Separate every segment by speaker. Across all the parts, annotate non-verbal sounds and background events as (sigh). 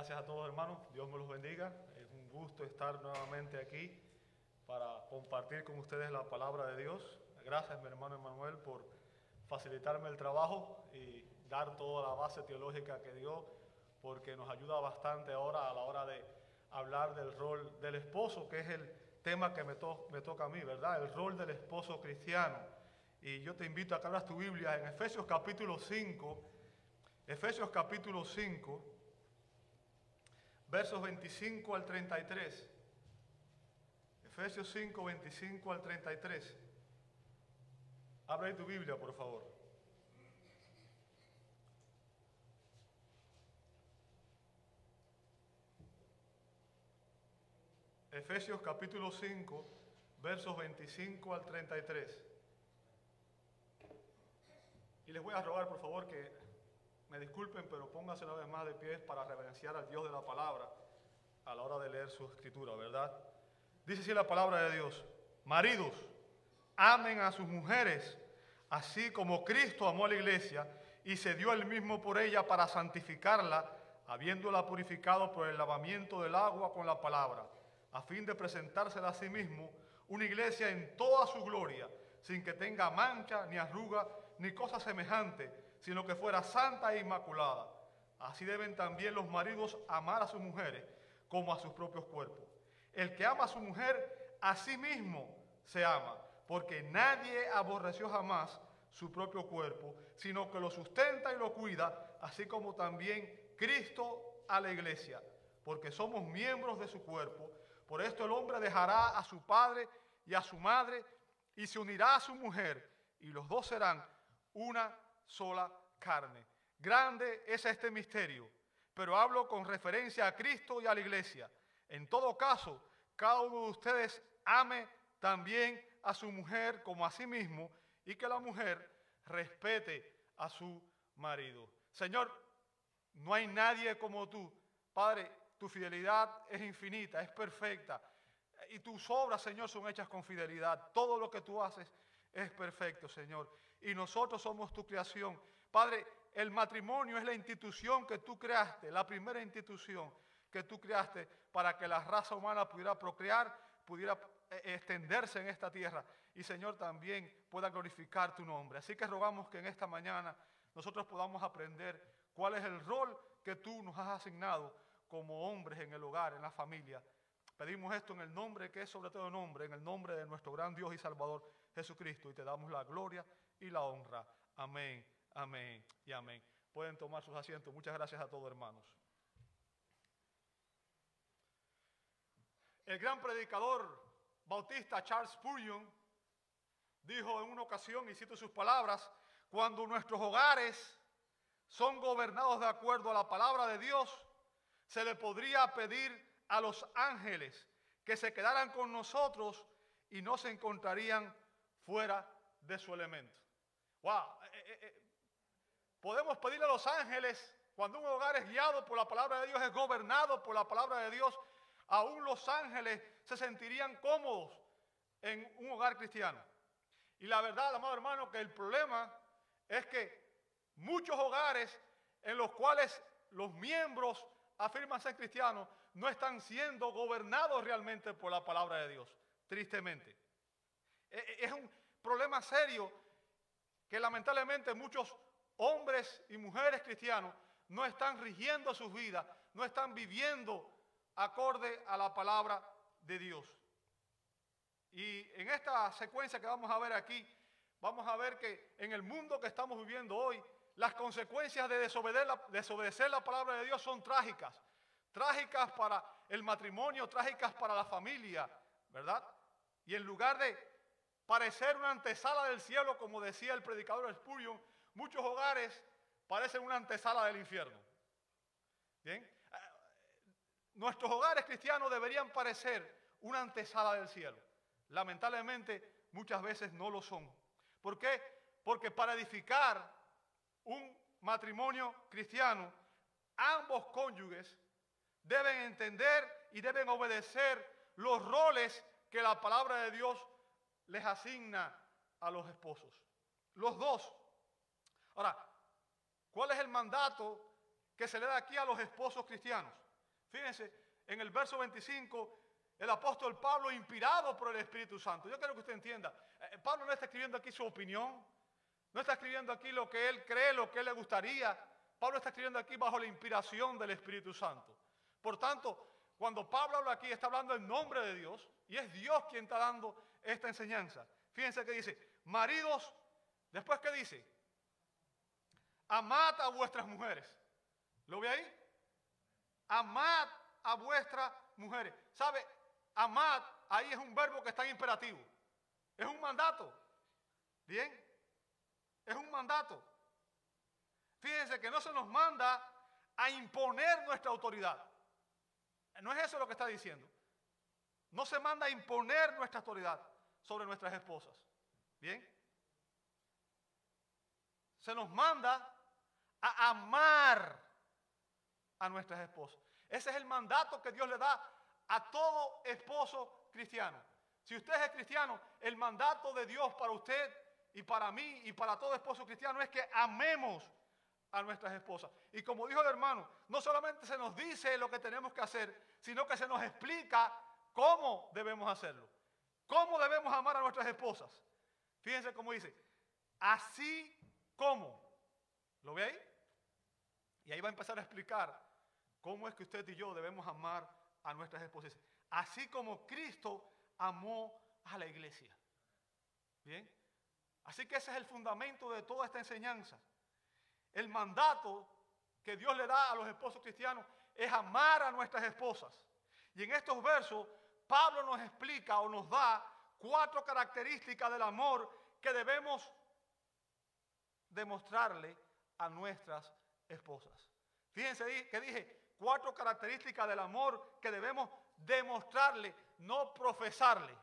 Speaker 1: Gracias a todos hermanos, Dios me los bendiga. Es un gusto estar nuevamente aquí para compartir con ustedes la palabra de Dios. Gracias mi hermano Emanuel por facilitarme el trabajo y dar toda la base teológica que dio, porque nos ayuda bastante ahora a la hora de hablar del rol del esposo, que es el tema que me, me toca a mí, ¿verdad? El rol del esposo cristiano. Y yo te invito a que abras tu Biblia en Efesios capítulo 5, Efesios capítulo 5, versos 25 al 33. Efesios 5, 25 al 33. Abre tu Biblia, por favor. Efesios capítulo 5, versos 25 al 33. Y les voy a rogar, por favor, que me disculpen, pero pónganse una vez más de pie para reverenciar al Dios de la palabra a la hora de leer su escritura, ¿verdad? Dice así la palabra de Dios, maridos, amen a sus mujeres, así como Cristo amó a la iglesia y se dio el mismo por ella para santificarla, habiéndola purificado por el lavamiento del agua con la palabra, a fin de presentársela a sí mismo una iglesia en toda su gloria, sin que tenga mancha, ni arruga, ni cosa semejante, sino que fuera santa e inmaculada. Así deben también los maridos amar a sus mujeres como a sus propios cuerpos. El que ama a su mujer, a sí mismo se ama, porque nadie aborreció jamás su propio cuerpo, sino que lo sustenta y lo cuida, así como también Cristo a la iglesia, porque somos miembros de su cuerpo. Por esto el hombre dejará a su padre y a su madre y se unirá a su mujer, y los dos serán una sola carne. Grande es este misterio, pero hablo con referencia a Cristo y a la iglesia. En todo caso, cada uno de ustedes ame también a su mujer como a sí mismo y que la mujer respete a su marido. Señor, no hay nadie como tú. Padre, tu fidelidad es infinita, es perfecta. Y tus obras, Señor, son hechas con fidelidad. Todo lo que tú haces es perfecto, Señor y nosotros somos tu creación. Padre, el matrimonio es la institución que tú creaste, la primera institución que tú creaste para que la raza humana pudiera procrear, pudiera eh, extenderse en esta tierra y Señor también pueda glorificar tu nombre. Así que rogamos que en esta mañana nosotros podamos aprender cuál es el rol que tú nos has asignado como hombres en el hogar, en la familia. Pedimos esto en el nombre que es sobre todo nombre, en el nombre de nuestro gran Dios y Salvador Jesucristo y te damos la gloria y la honra. Amén, amén y amén. Pueden tomar sus asientos. Muchas gracias a todos, hermanos. El gran predicador bautista Charles Spurgeon dijo en una ocasión, y cito sus palabras, cuando nuestros hogares son gobernados de acuerdo a la palabra de Dios, se le podría pedir a los ángeles que se quedaran con nosotros y no se encontrarían fuera de su elemento. Wow. Eh, eh, eh, podemos pedirle a los ángeles, cuando un hogar es guiado por la palabra de Dios, es gobernado por la palabra de Dios, aún los ángeles se sentirían cómodos en un hogar cristiano. Y la verdad, amado hermano, que el problema es que muchos hogares en los cuales los miembros afirman ser cristianos no están siendo gobernados realmente por la palabra de Dios, tristemente. Es un problema serio que lamentablemente muchos hombres y mujeres cristianos no están rigiendo sus vidas, no están viviendo acorde a la palabra de Dios. Y en esta secuencia que vamos a ver aquí, vamos a ver que en el mundo que estamos viviendo hoy, las consecuencias de desobedecer la, palabra de Dios son trágicas. Trágicas para el matrimonio, trágicas para la familia, ¿verdad? Y en lugar de parecer una antesala del cielo, como decía el predicador Spurgeon, muchos hogares parecen una antesala del infierno. Bien, nuestros hogares cristianos deberían parecer una antesala del cielo. Lamentablemente, muchas veces no lo son. ¿Por qué? Porque para edificar un matrimonio cristiano, ambos cónyuges deben entender y deben obedecer los roles que la palabra de Dios les asigna a los esposos. Los dos. Ahora, ¿cuál es el mandato que se le da aquí a los esposos cristianos? Fíjense, en el verso 25, el apóstol Pablo, inspirado por el Espíritu Santo. Yo quiero que usted entienda, eh, Pablo no está escribiendo aquí su opinión, no está escribiendo aquí lo que él cree, lo que él le gustaría. Pablo está escribiendo aquí bajo la inspiración del Espíritu Santo. Por tanto, cuando Pablo habla aquí, está hablando en nombre de Dios y es Dios quien está dando esta enseñanza. Fíjense que dice, maridos, después que dice, amad a vuestras mujeres. ¿Lo ve ahí? Amad a vuestras mujeres. ¿Sabe? Amad, ahí es un verbo que está en imperativo. Es un mandato. ¿Bien? Es un mandato. Fíjense que no se nos manda a imponer nuestra autoridad. No es eso lo que está diciendo. No se manda a imponer nuestra autoridad sobre nuestras esposas. ¿Bien? Se nos manda a amar a nuestras esposas. Ese es el mandato que Dios le da a todo esposo cristiano. Si usted es cristiano, el mandato de Dios para usted y para mí y para todo esposo cristiano es que amemos a nuestras esposas. Y como dijo el hermano, no solamente se nos dice lo que tenemos que hacer, sino que se nos explica cómo debemos hacerlo. ¿Cómo debemos amar a nuestras esposas? Fíjense cómo dice, así como. ¿Lo ve ahí? Y ahí va a empezar a explicar cómo es que usted y yo debemos amar a nuestras esposas. Así como Cristo amó a la iglesia. Bien. Así que ese es el fundamento de toda esta enseñanza. El mandato que Dios le da a los esposos cristianos es amar a nuestras esposas. Y en estos versos, Pablo nos explica o nos da cuatro características del amor que debemos demostrarle a nuestras esposas. Fíjense que dije cuatro características del amor que debemos demostrarle, no profesarle,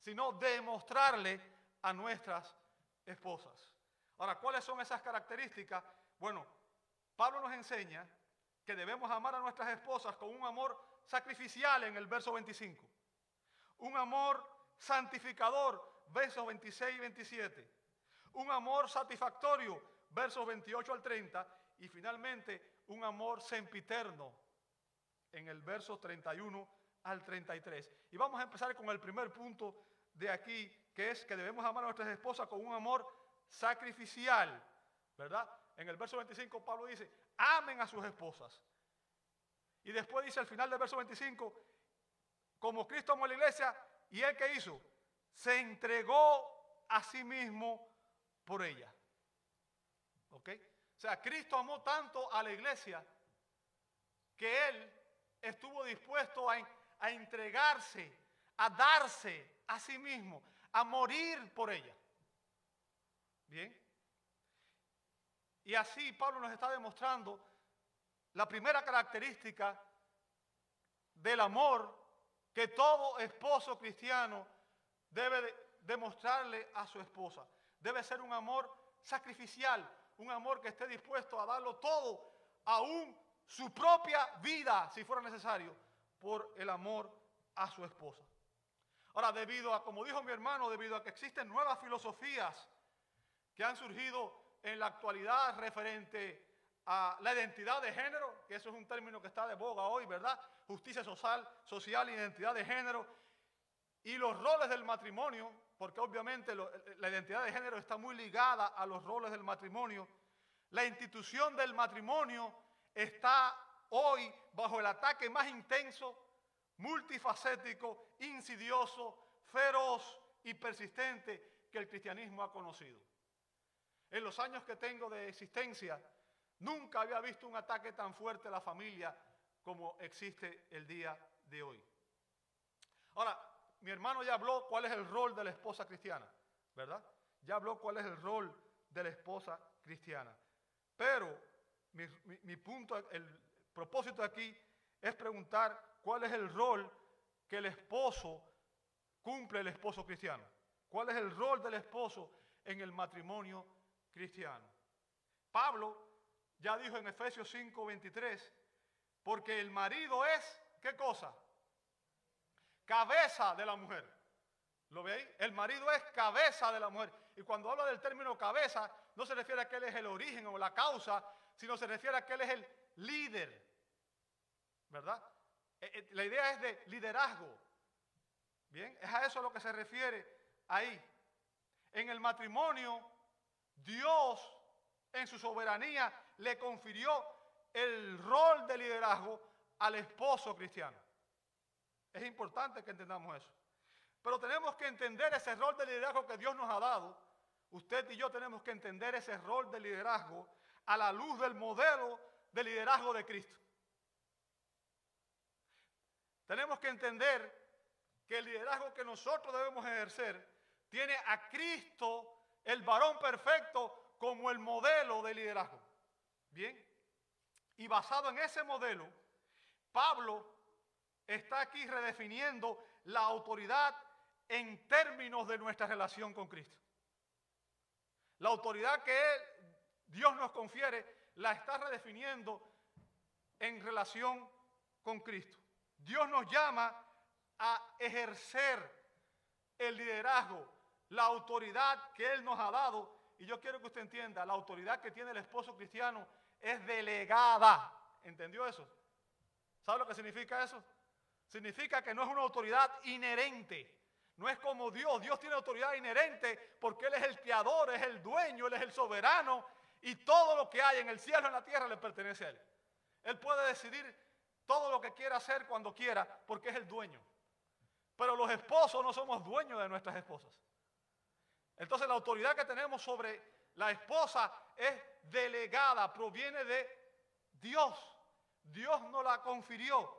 Speaker 1: sino demostrarle a nuestras esposas. Ahora, ¿cuáles son esas características? Bueno, Pablo nos enseña que debemos amar a nuestras esposas con un amor sacrificial en el verso 25. Un amor santificador, versos 26 y 27. Un amor satisfactorio, versos 28 al 30. Y finalmente, un amor sempiterno en el verso 31 al 33. Y vamos a empezar con el primer punto de aquí, que es que debemos amar a nuestras esposas con un amor sacrificial, ¿verdad? En el verso 25 Pablo dice, amen a sus esposas. Y después dice al final del verso 25, como Cristo amó a la iglesia, ¿y él qué hizo? Se entregó a sí mismo por ella. ¿Ok? O sea, Cristo amó tanto a la iglesia que él estuvo dispuesto a, a entregarse, a darse a sí mismo, a morir por ella. Bien. Y así Pablo nos está demostrando la primera característica del amor que todo esposo cristiano debe demostrarle a su esposa. Debe ser un amor sacrificial, un amor que esté dispuesto a darlo todo, aún su propia vida, si fuera necesario, por el amor a su esposa. Ahora, debido a, como dijo mi hermano, debido a que existen nuevas filosofías que han surgido en la actualidad referente a la identidad de género, que eso es un término que está de boga hoy, ¿verdad? Justicia social, social, identidad de género, y los roles del matrimonio, porque obviamente la identidad de género está muy ligada a los roles del matrimonio. La institución del matrimonio está hoy bajo el ataque más intenso multifacético, insidioso, feroz y persistente que el cristianismo ha conocido. En los años que tengo de existencia, nunca había visto un ataque tan fuerte a la familia como existe el día de hoy. Ahora, mi hermano ya habló cuál es el rol de la esposa cristiana, ¿verdad? Ya habló cuál es el rol de la esposa cristiana. Pero mi, mi punto, el propósito aquí es preguntar cuál es el rol que el esposo cumple el esposo cristiano. ¿Cuál es el rol del esposo en el matrimonio cristiano? Pablo ya dijo en Efesios 5:23, porque el marido es, ¿qué cosa? Cabeza de la mujer. ¿Lo veis? El marido es cabeza de la mujer. Y cuando habla del término cabeza, no se refiere a que él es el origen o la causa, sino se refiere a que él es el líder. ¿verdad? Eh, eh, La idea es de liderazgo. Bien, es a eso a lo que se refiere ahí. En el matrimonio, Dios en su soberanía le confirió el rol de liderazgo al esposo cristiano. Es importante que entendamos eso. Pero tenemos que entender ese rol de liderazgo que Dios nos ha dado. Usted y yo tenemos que entender ese rol de liderazgo a la luz del modelo de liderazgo de Cristo. Tenemos que entender que el liderazgo que nosotros debemos ejercer tiene a Cristo, el varón perfecto, como el modelo de liderazgo. Bien. Y basado en ese modelo, Pablo está aquí redefiniendo la autoridad en términos de nuestra relación con Cristo. La autoridad que Dios nos confiere la está redefiniendo en relación con Cristo. Dios nos llama a ejercer el liderazgo, la autoridad que Él nos ha dado. Y yo quiero que usted entienda, la autoridad que tiene el esposo cristiano es delegada. ¿Entendió eso? ¿Sabe lo que significa eso? Significa que no es una autoridad inherente. No es como Dios. Dios tiene autoridad inherente porque Él es el creador, es el dueño, Él es el soberano. Y todo lo que hay en el cielo y en la tierra le pertenece a Él. Él puede decidir todo lo que quiera hacer cuando quiera porque es el dueño. Pero los esposos no somos dueños de nuestras esposas. Entonces la autoridad que tenemos sobre la esposa es delegada, proviene de Dios. Dios nos la confirió,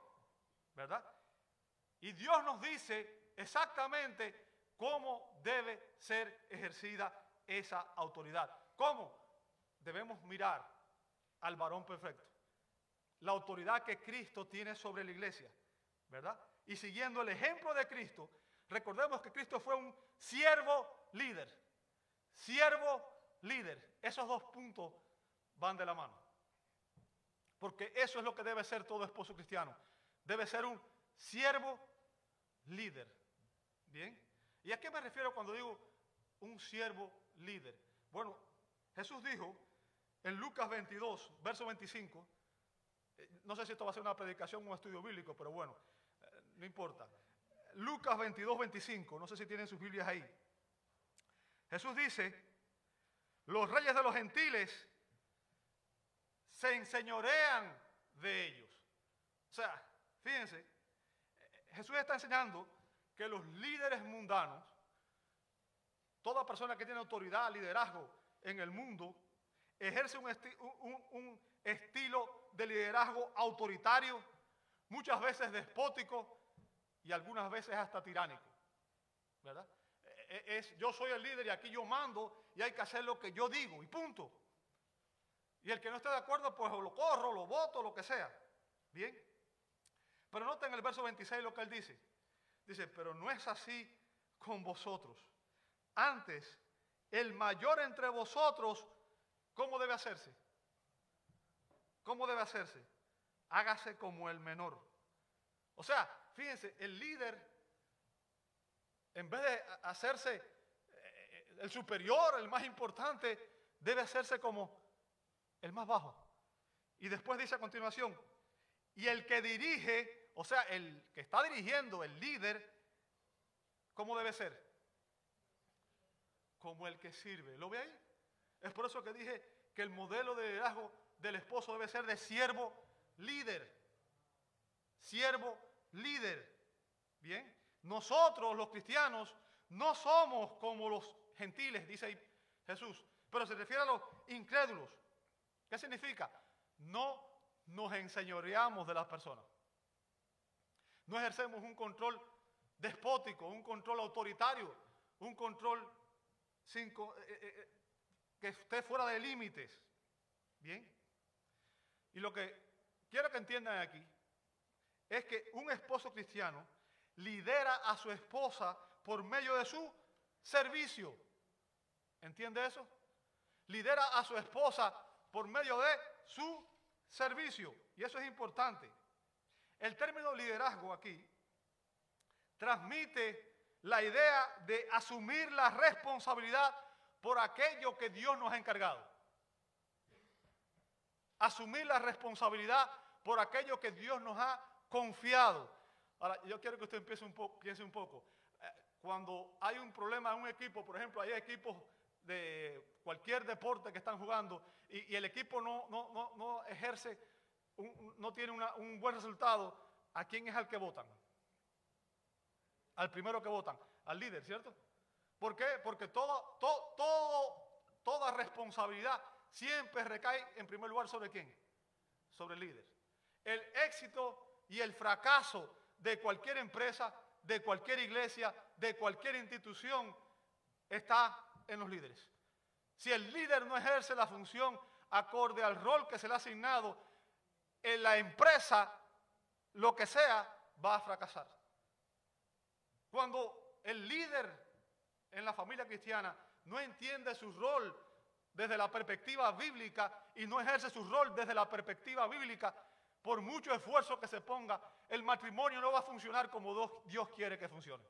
Speaker 1: ¿verdad? Y Dios nos dice exactamente cómo debe ser ejercida esa autoridad. ¿Cómo? Debemos mirar al varón perfecto. La autoridad que Cristo tiene sobre la iglesia, ¿verdad? Y siguiendo el ejemplo de Cristo, recordemos que Cristo fue un siervo líder. Siervo líder. Esos dos puntos van de la mano. Porque eso es lo que debe ser todo esposo cristiano. Debe ser un siervo líder. ¿Bien? ¿Y a qué me refiero cuando digo un siervo líder? Bueno, Jesús dijo en Lucas 22, verso 25, eh, no sé si esto va a ser una predicación o un estudio bíblico, pero bueno, eh, no importa. Lucas 22, 25, no sé si tienen sus Biblias ahí. Jesús dice, los reyes de los gentiles se enseñorean de ellos. O sea, fíjense, Jesús está enseñando que los líderes mundanos, toda persona que tiene autoridad, liderazgo en el mundo, ejerce un, estilo de liderazgo autoritario, muchas veces despótico y algunas veces hasta tiránico. ¿Verdad? E, e, es, yo soy el líder y aquí yo mando y hay que hacer lo que yo digo y punto. Y el que no esté de acuerdo, pues lo corro, lo voto, lo que sea. Bien. Pero noten el verso 26 lo que él dice. Dice, pero no es así con vosotros. Antes, el mayor entre vosotros, ¿cómo debe hacerse? ¿Cómo debe hacerse? Hágase como el menor. O sea, fíjense, el líder, en vez de hacerse eh, eh, el superior, el más importante, debe hacerse como el más bajo. Y después dice a continuación, y el que dirige, o sea, el que está dirigiendo, el líder, ¿cómo debe ser? Como el que sirve. ¿Lo ve ahí? Es por eso que dije que el modelo de liderazgo del esposo debe ser de siervo líder. Siervo líder. Bien. Nosotros los cristianos no somos como los gentiles, dice Jesús, pero se refiere a los incrédulos. ¿Qué significa? No nos enseñoreamos de las personas. No ejercemos un control despótico, un control autoritario, un control sin, eh, eh, eh, que esté fuera de límites. ¿Bien? Y lo que quiero que entiendan aquí es que un esposo cristiano lidera a su esposa por medio de su servicio. ¿Entiende eso? Lidera a su esposa por medio de su servicio. Y eso es importante. El término liderazgo aquí transmite la idea de asumir la responsabilidad por aquello que Dios nos ha encargado. Asumir la responsabilidad por aquello que Dios nos ha confiado. Ahora, yo quiero que usted empiece un poco, piense un poco. Eh, cuando hay un problema en un equipo, por ejemplo, hay equipos de cualquier deporte que están jugando y, el equipo no, no, ejerce, no tiene un buen resultado, ¿a quién es al que votan? Al primero que votan, al líder, ¿cierto? ¿Por qué? Porque todo, todo, toda responsabilidad siempre recae en primer lugar sobre quién? Sobre el líder. El éxito y el fracaso de cualquier empresa, de cualquier iglesia, de cualquier institución está en los líderes. Si el líder no ejerce la función acorde al rol que se le ha asignado en la empresa, lo que sea, va a fracasar. Cuando el líder en la familia cristiana no entiende su rol desde la perspectiva bíblica y no ejerce su rol desde la perspectiva bíblica, por mucho esfuerzo que se ponga, el matrimonio no va a funcionar como Dios quiere que funcione.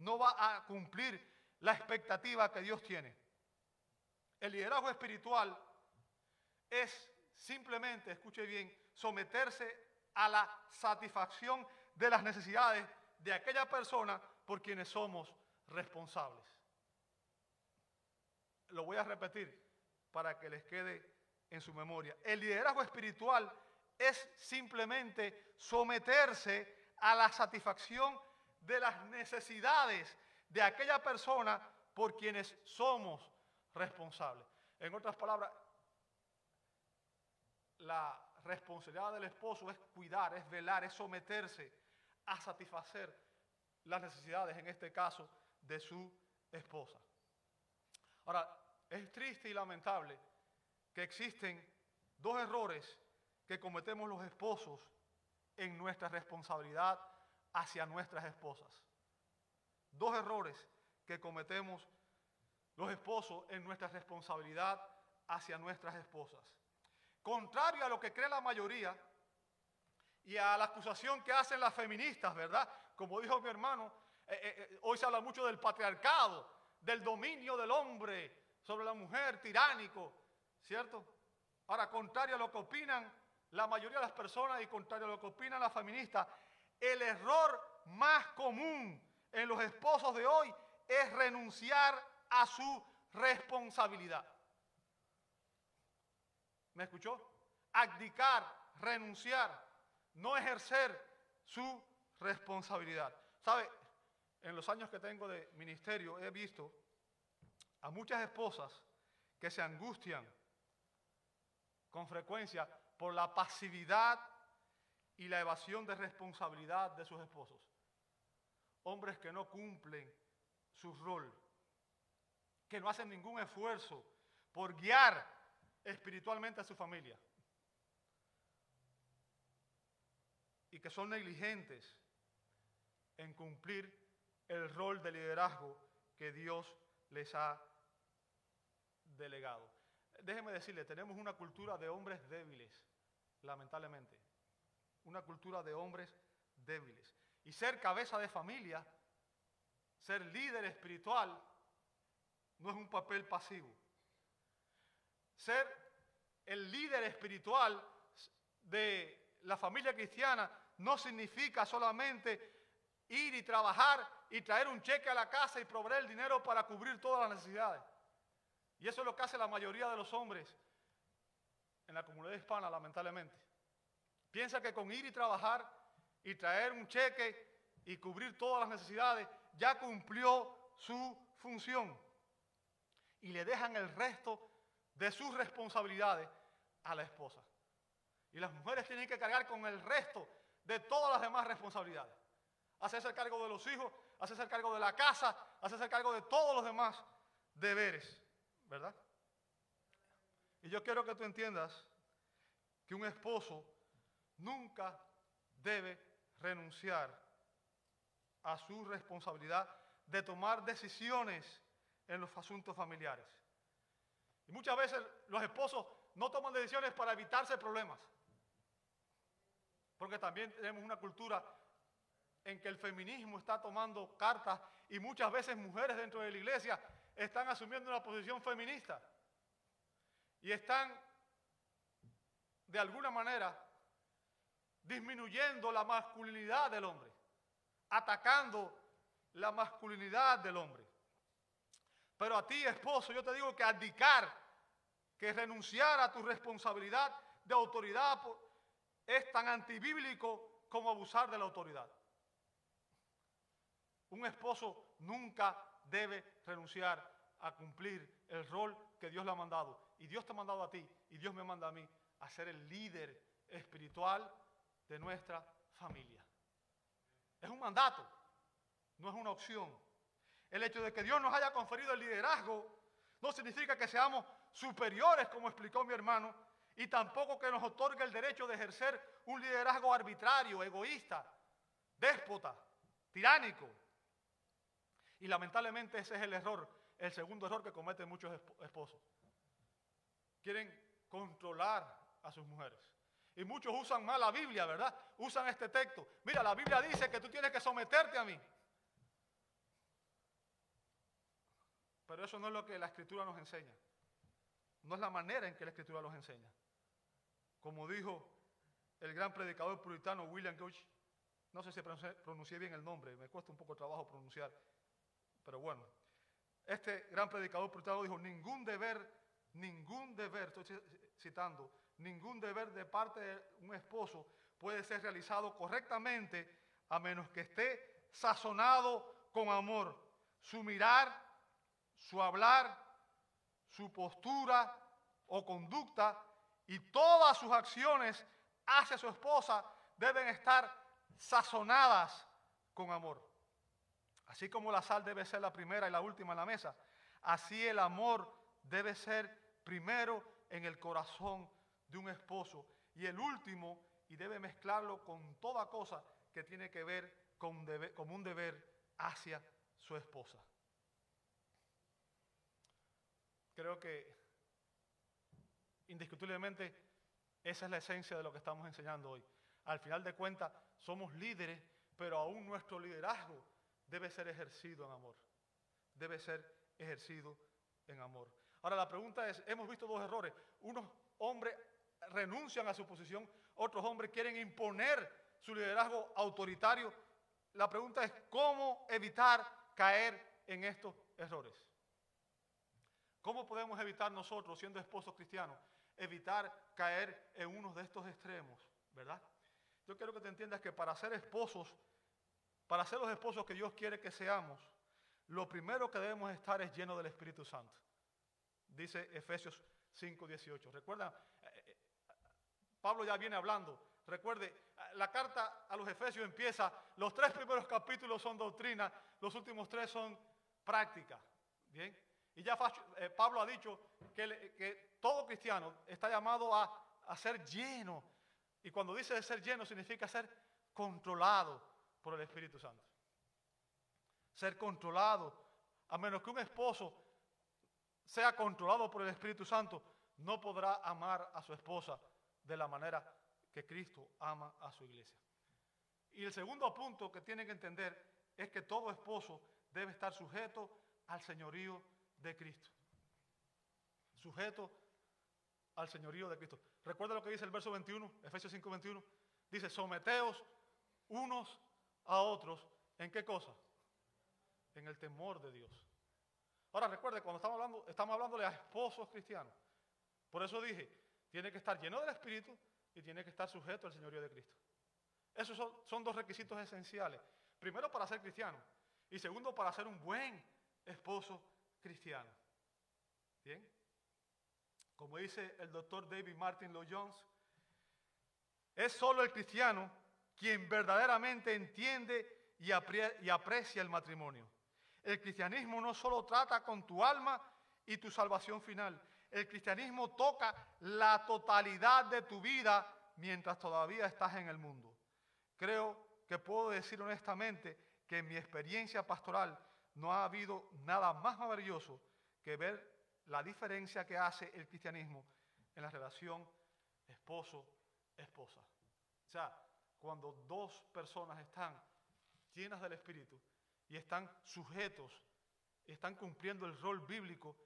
Speaker 1: No va a cumplir la expectativa que Dios tiene. El liderazgo espiritual es simplemente, escuche bien, someterse a la satisfacción de las necesidades de aquella persona por quienes somos responsables. Lo voy a repetir para que les quede en su memoria. El liderazgo espiritual es simplemente someterse a la satisfacción de las necesidades de aquella persona por quienes somos responsables. En otras palabras, la responsabilidad del esposo es cuidar, es velar, es someterse a satisfacer las necesidades, en este caso, de su esposa. Ahora, es triste y lamentable que existen dos errores que cometemos los esposos en nuestra responsabilidad hacia nuestras esposas. Dos errores que cometemos los esposos en nuestra responsabilidad hacia nuestras esposas. Contrario a lo que cree la mayoría y a la acusación que hacen las feministas, ¿verdad? Como dijo mi hermano, eh, eh, eh, hoy se habla mucho del patriarcado, del dominio del hombre sobre la mujer, tiránico, ¿cierto? Ahora, contrario a lo que opinan la mayoría de las personas y contrario a lo que opinan las feministas, el error más común en los esposos de hoy es renunciar a su responsabilidad. ¿Me escuchó? Abdicar, renunciar, no ejercer su responsabilidad. ¿Sabe? En los años que tengo de ministerio he visto a muchas esposas que se angustian con frecuencia por la pasividad y la evasión de responsabilidad de sus esposos. Hombres que no cumplen su rol, que no hacen ningún esfuerzo por guiar espiritualmente a su familia y que son negligentes en cumplir el rol de liderazgo que Dios les ha delegado. Déjeme decirle, tenemos una cultura de hombres débiles, lamentablemente. Una cultura de hombres débiles. Y ser cabeza de familia, ser líder espiritual, no es un papel pasivo. Ser el líder espiritual de la familia cristiana no significa solamente ir y trabajar y traer un cheque a la casa y proveer el dinero para cubrir todas las necesidades. Y eso es lo que hace la mayoría de los hombres en la comunidad hispana, lamentablemente. Piensa que con ir y trabajar y traer un cheque y cubrir todas las necesidades, ya cumplió su función. Y le dejan el resto de sus responsabilidades a la esposa. Y las mujeres tienen que cargar con el resto de todas las demás responsabilidades. Hacerse cargo de los hijos, hacerse cargo de la casa, hacerse cargo de todos los demás deberes, ¿verdad? Y yo quiero que tú entiendas que un esposo nunca debe renunciar a su responsabilidad de tomar decisiones en los asuntos familiares. Y muchas veces los esposos no toman decisiones para evitarse problemas. Porque también tenemos una cultura en que el feminismo está tomando cartas y muchas veces mujeres dentro de la iglesia están asumiendo una posición feminista y están de alguna manera disminuyendo la masculinidad del hombre, atacando la masculinidad del hombre. Pero a ti, esposo, yo te digo que abdicar, que renunciar a tu responsabilidad de autoridad es tan antibíblico como abusar de la autoridad. Un esposo nunca debe renunciar a cumplir el rol que Dios le ha mandado. Y Dios te ha mandado a ti y Dios me manda a mí a ser el líder espiritual de nuestra familia. Es un mandato, no es una opción. El hecho de que Dios nos haya conferido el liderazgo no significa que seamos superiores, como explicó mi hermano, y tampoco que nos otorgue el derecho de ejercer un liderazgo arbitrario, egoísta, déspota, tiránico. Y lamentablemente ese es el error, el segundo error que cometen muchos esposos. Quieren controlar a sus mujeres. Y muchos usan mal la Biblia, ¿verdad? Usan este texto. Mira, la Biblia dice que tú tienes que someterte a mí. Pero eso no es lo que la Escritura nos enseña. No es la manera en que la Escritura nos enseña. Como dijo el gran predicador puritano William Gouch, no sé si pronuncié bien el nombre, me cuesta un poco trabajo pronunciar, pero bueno. Este gran predicador puritano dijo, ningún deber, ningún deber, estoy citando, ningún deber de parte de un esposo puede ser realizado correctamente a menos que esté sazonado con amor. Su mirar, su hablar, su postura o conducta y todas sus acciones hacia su esposa deben estar sazonadas con amor. Así como la sal debe ser la primera y la última en la mesa, así el amor debe ser primero en el corazón de un esposo y el último y debe mezclarlo con toda cosa que tiene que ver con, un deber hacia su esposa. Creo que indiscutiblemente esa es la esencia de lo que estamos enseñando hoy. Al final de cuentas, somos líderes, pero aún nuestro liderazgo debe ser ejercido en amor. Debe ser ejercido en amor. Ahora la pregunta es, hemos visto dos errores. Unos hombres renuncian a su posición, otros hombres quieren imponer su liderazgo autoritario. La pregunta es, ¿cómo evitar caer en estos errores? ¿Cómo podemos evitar nosotros, siendo esposos cristianos, evitar caer en uno de estos extremos? ¿Verdad? Yo quiero que te entiendas que para ser esposos, para ser los esposos que Dios quiere que seamos, lo primero que debemos estar es lleno del Espíritu Santo. Dice Efesios 5:18. Recuerda, eh, eh, Pablo ya viene hablando. Recuerde, la carta a los Efesios empieza, los tres primeros capítulos son doctrina, los últimos tres son práctica. Bien, y ya eh, Pablo ha dicho que, todo cristiano está llamado a, a ser lleno. Y cuando dice ser lleno significa ser controlado por el Espíritu Santo. Ser controlado. A menos que un esposo sea controlado por el Espíritu Santo, no podrá amar a su esposa de la manera que Cristo ama a su iglesia. Y el segundo punto que tienen que entender es que todo esposo debe estar sujeto al señorío de Cristo. Sujeto al señorío de Cristo. Recuerda lo que dice el verso 21, Efesios 5, 21. Dice, someteos unos a otros. ¿En qué cosa? En el temor de Dios. Ahora recuerde, cuando estamos hablando, estamos hablándole a esposos cristianos. Por eso dije, tiene que estar lleno del Espíritu y tiene que estar sujeto al señorío de Cristo. Esos son, son dos requisitos esenciales. Primero, para ser cristiano. Y segundo, para ser un buen esposo cristiano. ¿Bien? Como dice el doctor David Martin Lloyd Jones, es solo el cristiano quien verdaderamente entiende y aprecia el matrimonio. El cristianismo no solo trata con tu alma y tu salvación final, el cristianismo toca la totalidad de tu vida mientras todavía estás en el mundo. Creo que puedo decir honestamente que en mi experiencia pastoral no ha habido nada más maravilloso que ver la diferencia que hace el cristianismo en la relación esposo-esposa. O sea, cuando dos personas están llenas del Espíritu y están sujetos, están cumpliendo el rol bíblico,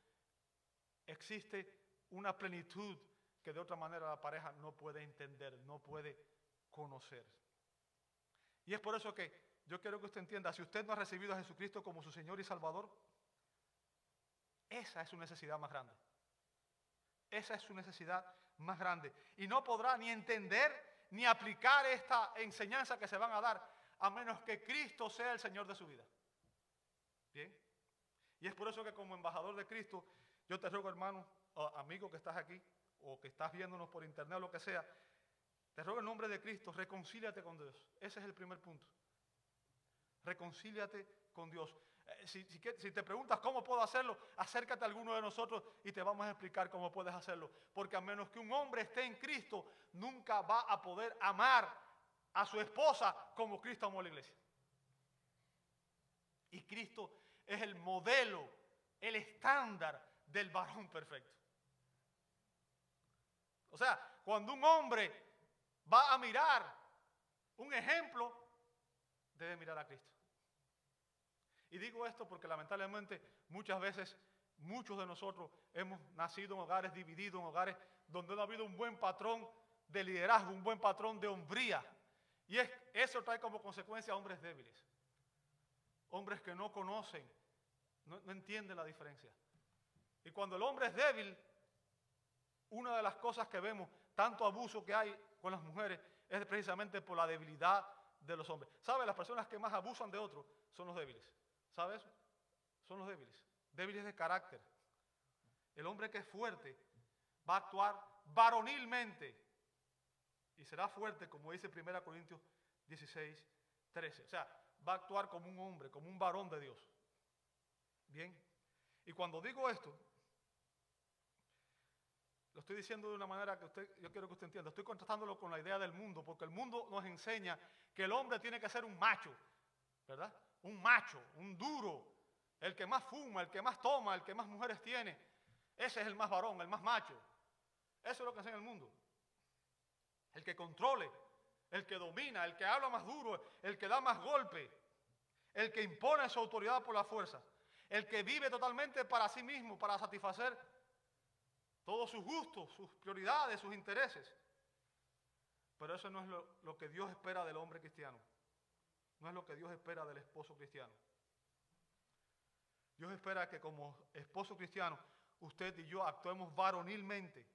Speaker 1: existe una plenitud que de otra manera la pareja no puede entender, no puede conocer. Y es por eso que yo quiero que usted entienda, si usted no ha recibido a Jesucristo como su Señor y Salvador, esa es su necesidad más grande. Esa es su necesidad más grande. Y no podrá ni entender ni aplicar esta enseñanza que se van a dar a menos que Cristo sea el Señor de su vida. Bien. Y es por eso que como embajador de Cristo, yo te ruego, hermano, amigo que estás aquí, o que estás viéndonos por internet o lo que sea, te ruego en nombre de Cristo, reconcíliate con Dios. Ese es el primer punto. Reconcíliate con Dios. Eh, si, te preguntas cómo puedo hacerlo, acércate a alguno de nosotros y te vamos a explicar cómo puedes hacerlo. Porque a menos que un hombre esté en Cristo, nunca va a poder amar a su esposa como Cristo amó a la iglesia. Y Cristo es el modelo, el estándar del varón perfecto. O sea, cuando un hombre va a mirar un ejemplo, debe mirar a Cristo. Y digo esto porque lamentablemente muchas veces muchos de nosotros hemos nacido en hogares divididos, en hogares donde no ha habido un buen patrón de liderazgo, un buen patrón de hombría. Y es, eso trae como consecuencia a hombres débiles, hombres que no conocen, no, entienden la diferencia. Y cuando el hombre es débil, una de las cosas que vemos, tanto abuso que hay con las mujeres, es precisamente por la debilidad de los hombres. ¿Sabe? Las personas que más abusan de otros son los débiles. ¿Sabe eso? Son los débiles. Débiles de carácter. El hombre que es fuerte va a actuar varonilmente y será fuerte, como dice 1 Corintios 16, 13. O sea, va a actuar como un hombre, como un varón de Dios. Bien. Y cuando digo esto, lo estoy diciendo de una manera que usted, yo quiero que usted entienda. Estoy contrastándolo con la idea del mundo, porque el mundo nos enseña que el hombre tiene que ser un macho, ¿verdad? Un macho, un duro, el que más fuma, el que más toma, el que más mujeres tiene. Ese es el más varón, el más macho. Eso es lo que enseña el mundo. El que controle, el que domina, el que habla más duro, el que da más golpe, el que impone su autoridad por la fuerza, el que vive totalmente para sí mismo, para satisfacer todos sus gustos, sus prioridades, sus intereses. Pero eso no es lo, que Dios espera del hombre cristiano. No es lo que Dios espera del esposo cristiano. Dios espera que como esposo cristiano, usted y yo actuemos varonilmente,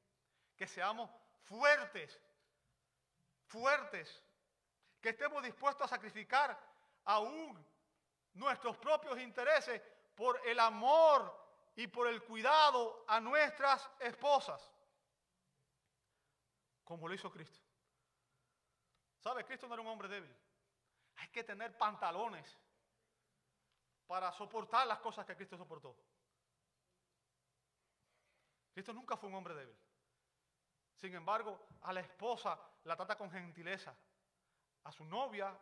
Speaker 1: que seamos fuertes, fuertes, que estemos dispuestos a sacrificar aún nuestros propios intereses por el amor y por el cuidado a nuestras esposas, como lo hizo Cristo. ¿Sabe? Cristo no era un hombre débil. Hay que tener pantalones para soportar las cosas que Cristo soportó. Cristo nunca fue un hombre débil. Sin embargo, a la esposa la trata con gentileza. A su novia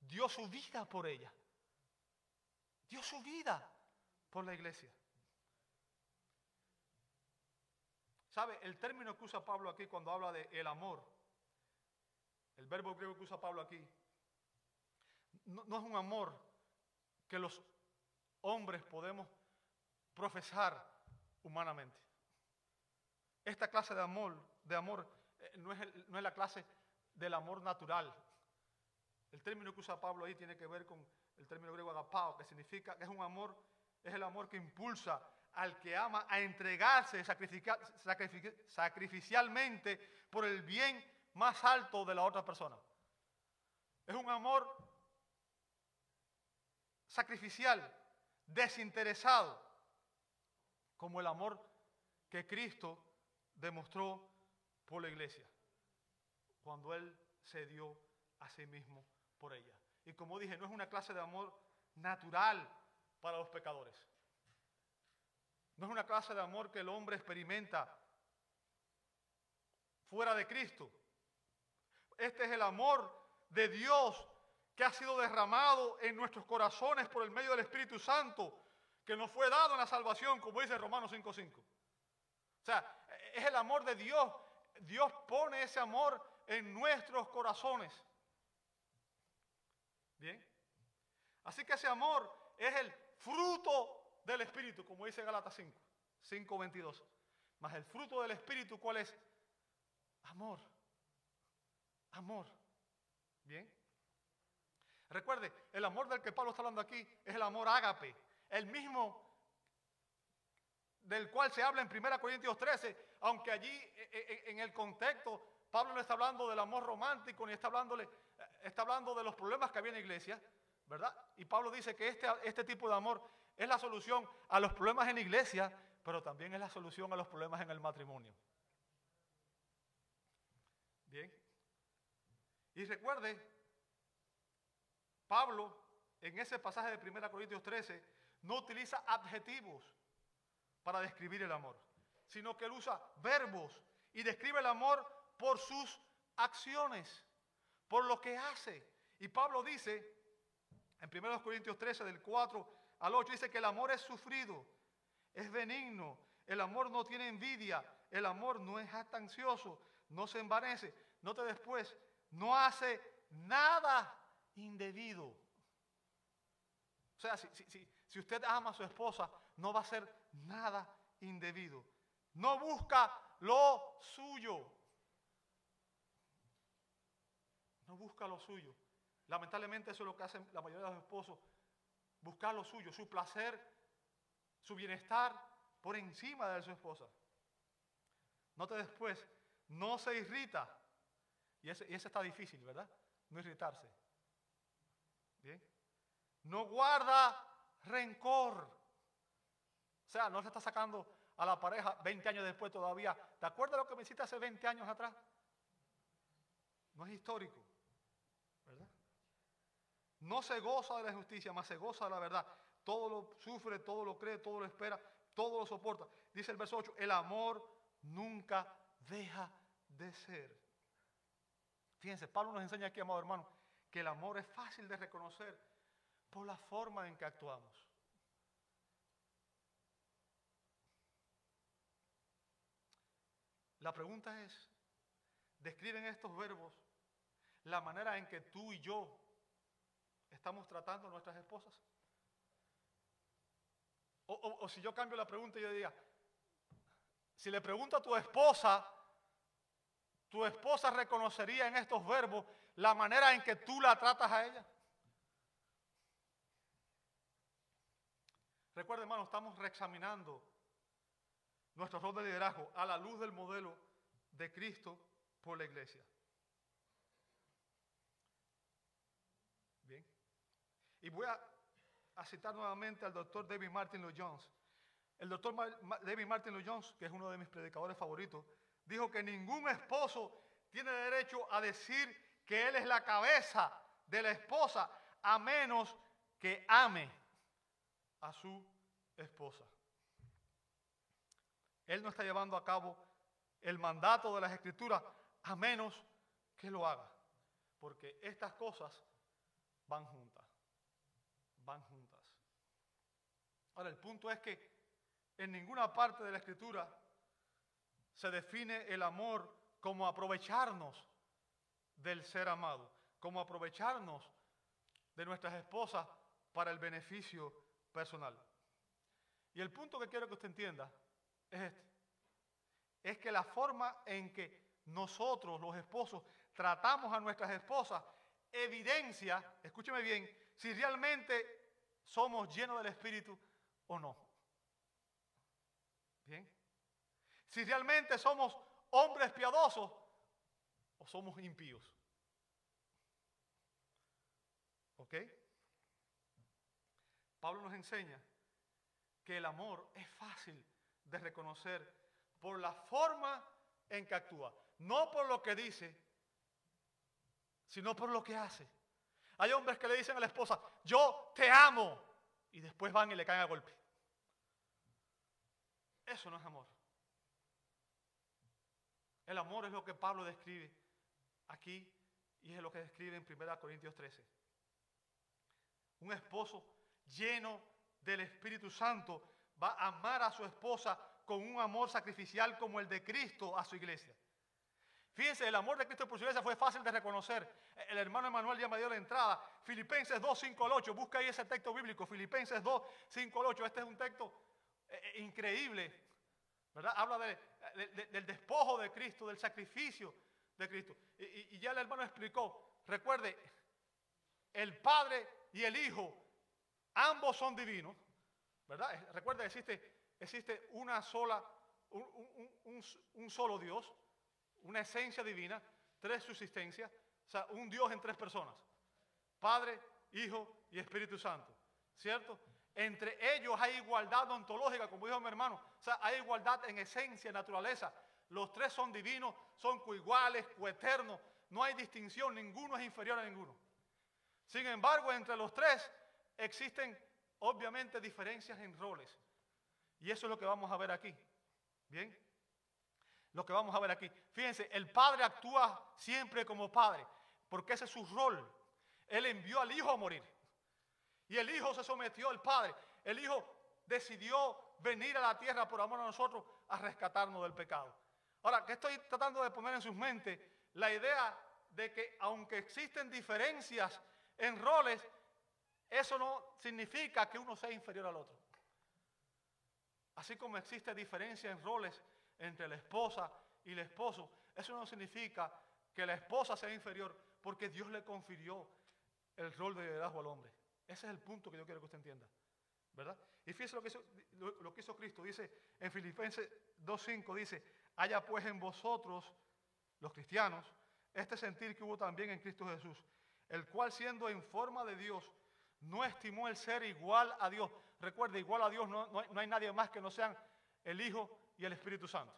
Speaker 1: dio su vida por ella. Dio su vida por la iglesia. ¿Sabe? El término que usa Pablo aquí cuando habla de el amor, el verbo griego que usa Pablo aquí, no, es un amor que los hombres podemos profesar humanamente. Esta clase de amor, de amor eh, no, es la clase del amor natural. El término que usa Pablo ahí tiene que ver con el término griego agapao, que significa que es un amor, es el amor que impulsa al que ama a entregarse sacrificialmente por el bien más alto de la otra persona. Es un amor sacrificial, desinteresado, como el amor que Cristo demostró por la iglesia, cuando Él se dio a sí mismo por ella. Y como dije, no es una clase de amor natural para los pecadores. No es una clase de amor que el hombre experimenta fuera de Cristo. Este es el amor de Dios ha sido derramado en nuestros corazones por el medio del Espíritu Santo, que nos fue dado en la salvación, como dice Romanos 5.5. O sea, es el amor de Dios. Dios pone ese amor en nuestros corazones. Bien. Así que ese amor es el fruto del Espíritu, como dice Galatas 5, 5, 22. Mas el fruto del Espíritu, ¿cuál es? Amor. Amor. Bien. Recuerde, el amor del que Pablo está hablando aquí es el amor ágape, el mismo del cual se habla en 1 Corintios 13, aunque allí e, e, e, en el contexto Pablo no está hablando del amor romántico ni está, hablándole, está hablando de los problemas que había en la iglesia, ¿verdad? Y Pablo dice que este, este tipo de amor es la solución a los problemas en la iglesia, pero también es la solución a los problemas en el matrimonio. Bien. Y recuerde, Pablo en ese pasaje de 1 Corintios 13 no utiliza adjetivos para describir el amor, sino que él usa verbos y describe el amor por sus acciones, por lo que hace. Y Pablo dice en 1 Corintios 13 del 4 al 8, dice que el amor es sufrido, es benigno, el amor no tiene envidia, el amor no es ansioso, no se envanece. Note después, no hace nada indebido. O sea, si, usted ama a su esposa, no va a hacer nada indebido. No busca lo suyo. No busca lo suyo. Lamentablemente eso es lo que hacen la mayoría de los esposos. Buscar lo suyo, su placer, su bienestar por encima de su esposa. Note después, no se irrita. Y ese, y ese está difícil, ¿verdad? No irritarse. No guarda rencor. O sea, no se está sacando a la pareja 20 años después todavía. ¿Te acuerdas lo que me hiciste hace 20 años atrás? No es histórico, ¿verdad? No se goza de la justicia, más se goza de la verdad. Todo lo sufre, todo lo cree, todo lo espera, todo lo soporta. Dice el verso 8, el amor nunca deja de ser. Fíjense, Pablo nos enseña aquí, amado hermano, que el amor es fácil de reconocer por la forma en que actuamos. La pregunta es, ¿describen estos verbos la manera en que tú y yo estamos tratando a nuestras esposas? O, si yo cambio la pregunta y yo diría, si le pregunto a tu esposa, tu esposa reconocería en estos verbos la manera en que tú la tratas a ella. Recuerden, hermano, estamos reexaminando nuestro rol de liderazgo a la luz del modelo de Cristo por la iglesia. Bien. Y voy a, citar nuevamente al doctor David Martin Lloyd Jones. El doctor David Martin Lloyd Jones, que es uno de mis predicadores favoritos, dijo que ningún esposo tiene derecho a decir que él es la cabeza de la esposa a menos que ame a su esposa. Él no está llevando a cabo el mandato de las escrituras a menos que lo haga. Porque estas cosas van juntas. Van juntas. Ahora, el punto es que en ninguna parte de la escritura se define el amor como aprovecharnos del ser amado, como aprovecharnos de nuestras esposas para el beneficio personal. Y el punto que quiero que usted entienda es este. Es que la forma en que nosotros, los esposos, tratamos a nuestras esposas, evidencia, escúcheme bien, si realmente somos llenos del Espíritu o no. Bien. Si realmente somos hombres piadosos o somos impíos. Pablo nos enseña que el amor es fácil de reconocer por la forma en que actúa, no por lo que dice, sino por lo que hace. Hay hombres que le dicen a la esposa, yo te amo, y después van y le caen a golpe. Eso no es amor. El amor es lo que Pablo describe aquí y es lo que describe en 1 Corintios 13. Un esposo lleno del Espíritu Santo va a amar a su esposa con un amor sacrificial como el de Cristo a su iglesia. Fíjense, el amor de Cristo por su iglesia fue fácil de reconocer. El hermano Emanuel ya me dio la entrada. Filipenses 2, 5 al 8. Busca ahí ese texto bíblico. Filipenses 2, 5 al 8. Este es un texto eh, eh, increíble. ¿Verdad? Habla del despojo de Cristo, del sacrificio de Cristo. Y, y ya el hermano explicó recuerde, el Padre y el Hijo, ambos son divinos, ¿verdad? Recuerde, existe, existe una sola, un, solo Dios, una esencia divina, tres subsistencias, o sea, un Dios en tres personas, Padre, Hijo y Espíritu Santo, ¿cierto? Entre ellos hay igualdad ontológica, como dijo mi hermano, o sea, hay igualdad en esencia, en naturaleza. Los tres son divinos, son coiguales, coeternos, no hay distinción, ninguno es inferior a ninguno. Sin embargo, entre los tres existen obviamente diferencias en roles. Y eso es lo que vamos a ver aquí. ¿Bien? Lo que vamos a ver aquí. Fíjense, el padre actúa siempre como padre, porque ese es su rol. Él envió al hijo a morir. Y el hijo se sometió al padre. El hijo decidió venir a la tierra por amor a nosotros a rescatarnos del pecado. Ahora, que estoy tratando de poner en sus mentes la idea de que aunque existen diferencias en roles, eso no significa que uno sea inferior al otro. Así como existe diferencia en roles entre la esposa y el esposo, eso no significa que la esposa sea inferior porque Dios le confirió el rol de liderazgo al hombre. Ese es el punto que yo quiero que usted entienda. ¿Verdad? Y fíjese lo que hizo, lo que hizo Cristo. Dice en Filipenses 2.5, dice, haya pues en vosotros, los cristianos, este sentir que hubo también en Cristo Jesús, el cual siendo en forma de Dios, no estimó el ser igual a Dios. Recuerde, igual a Dios no, no, hay, nadie más que no sean el Hijo y el Espíritu Santo.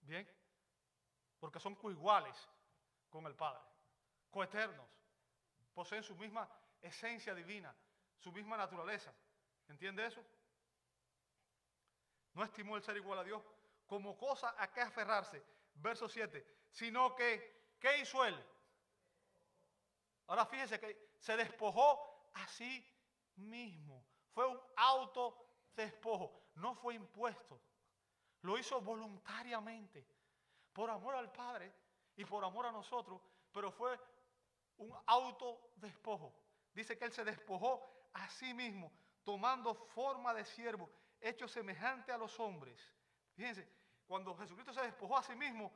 Speaker 1: ¿Bien? Porque son coiguales con el Padre, coeternos, poseen su misma esencia divina, su misma naturaleza. ¿Entiende eso? No estimó el ser igual a Dios como cosa a que aferrarse. Verso 7. Sino que, ¿qué hizo él? Ahora fíjense que se despojó a sí mismo. Fue un autodespojo, no fue impuesto. Lo hizo voluntariamente, por amor al Padre y por amor a nosotros, pero fue un autodespojo. Dice que él se despojó a sí mismo, tomando forma de siervo, hecho semejante a los hombres. Fíjense, cuando Jesucristo se despojó a sí mismo,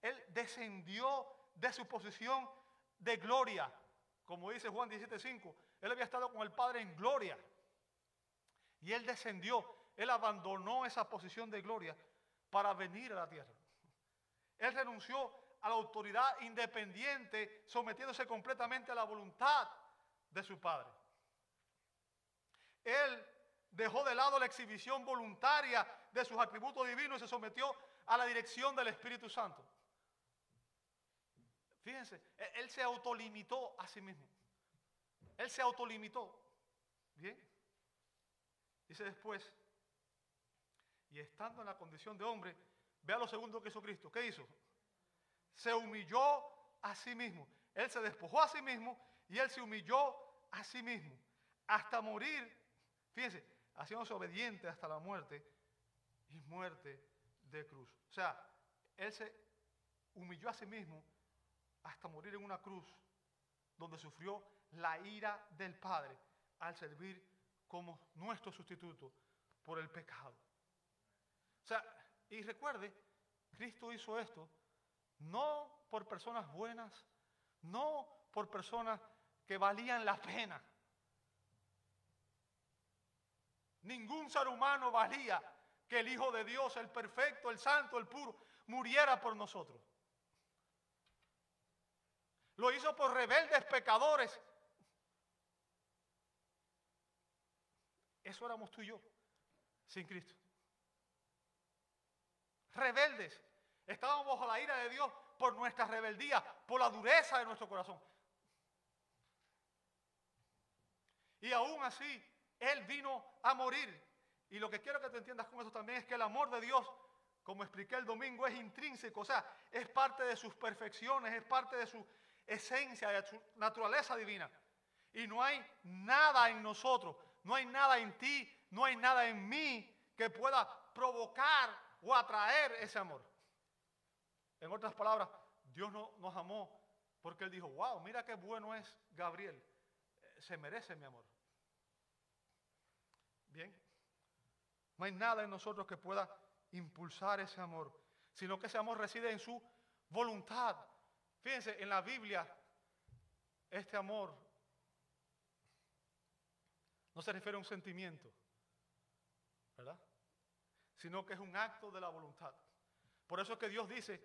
Speaker 1: él descendió de su posición de gloria. Como dice Juan 17:5, él había estado con el Padre en gloria. Y él descendió, él abandonó esa posición de gloria para venir a la tierra. Él renunció a la autoridad independiente, sometiéndose completamente a la voluntad de su Padre. Él dejó de lado la exhibición voluntaria de sus atributos divinos y se sometió a la dirección del Espíritu Santo. Fíjense, e-, él se autolimitó a sí mismo. Él se autolimitó. Bien. Dice después, y estando en la condición de hombre, vea lo segundo que hizo Cristo. ¿Qué hizo? Se humilló a sí mismo. Él se despojó a sí mismo y él se humilló a sí mismo hasta morir. Fíjense, haciéndose obediente hasta la muerte y muerte de cruz. O sea, él se humilló a sí mismo hasta morir en una cruz donde sufrió la ira del Padre al servir como nuestro sustituto por el pecado. O sea, y recuerde, Cristo hizo esto no por personas buenas, no por personas que valían la pena. Ningún ser humano valía que el Hijo de Dios, el perfecto, el santo, el puro, muriera por nosotros. Lo hizo por rebeldes pecadores. Eso éramos tú y yo, sin Cristo. Rebeldes. Estábamos bajo la ira de Dios por nuestra rebeldía, por la dureza de nuestro corazón. Y aún así, Él vino a morir. Y lo que quiero que te entiendas con eso también es que el amor de Dios, como expliqué el domingo, es intrínseco, o sea, es parte de sus perfecciones, es parte de su esencia, de su naturaleza divina. Y no hay nada en nosotros, no hay nada en ti, no hay nada en mí que pueda provocar o atraer ese amor. En otras palabras, Dios no, nos amó porque Él dijo, wow, mira qué bueno es Gabriel, eh, se merece mi amor. Bien, no hay nada en nosotros que pueda impulsar ese amor, sino que ese amor reside en su voluntad. Fíjense, en la Biblia este amor no se refiere a un sentimiento, ¿verdad? Sino que es un acto de la voluntad. Por eso es que Dios dice,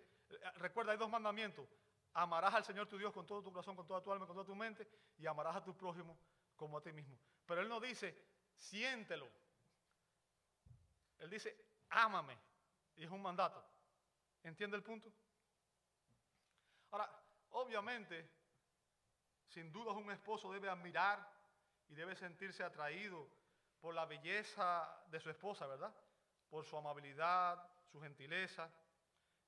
Speaker 1: recuerda, hay dos mandamientos. Amarás al Señor tu Dios con todo tu corazón, con toda tu alma, con toda tu mente, y amarás a tu prójimo como a ti mismo. Pero Él no dice, siéntelo. Él dice, ámame. Y es un mandato. ¿Entiende el punto? Obviamente, sin duda un esposo debe admirar y debe sentirse atraído por la belleza de su esposa, ¿verdad? Por su amabilidad, su gentileza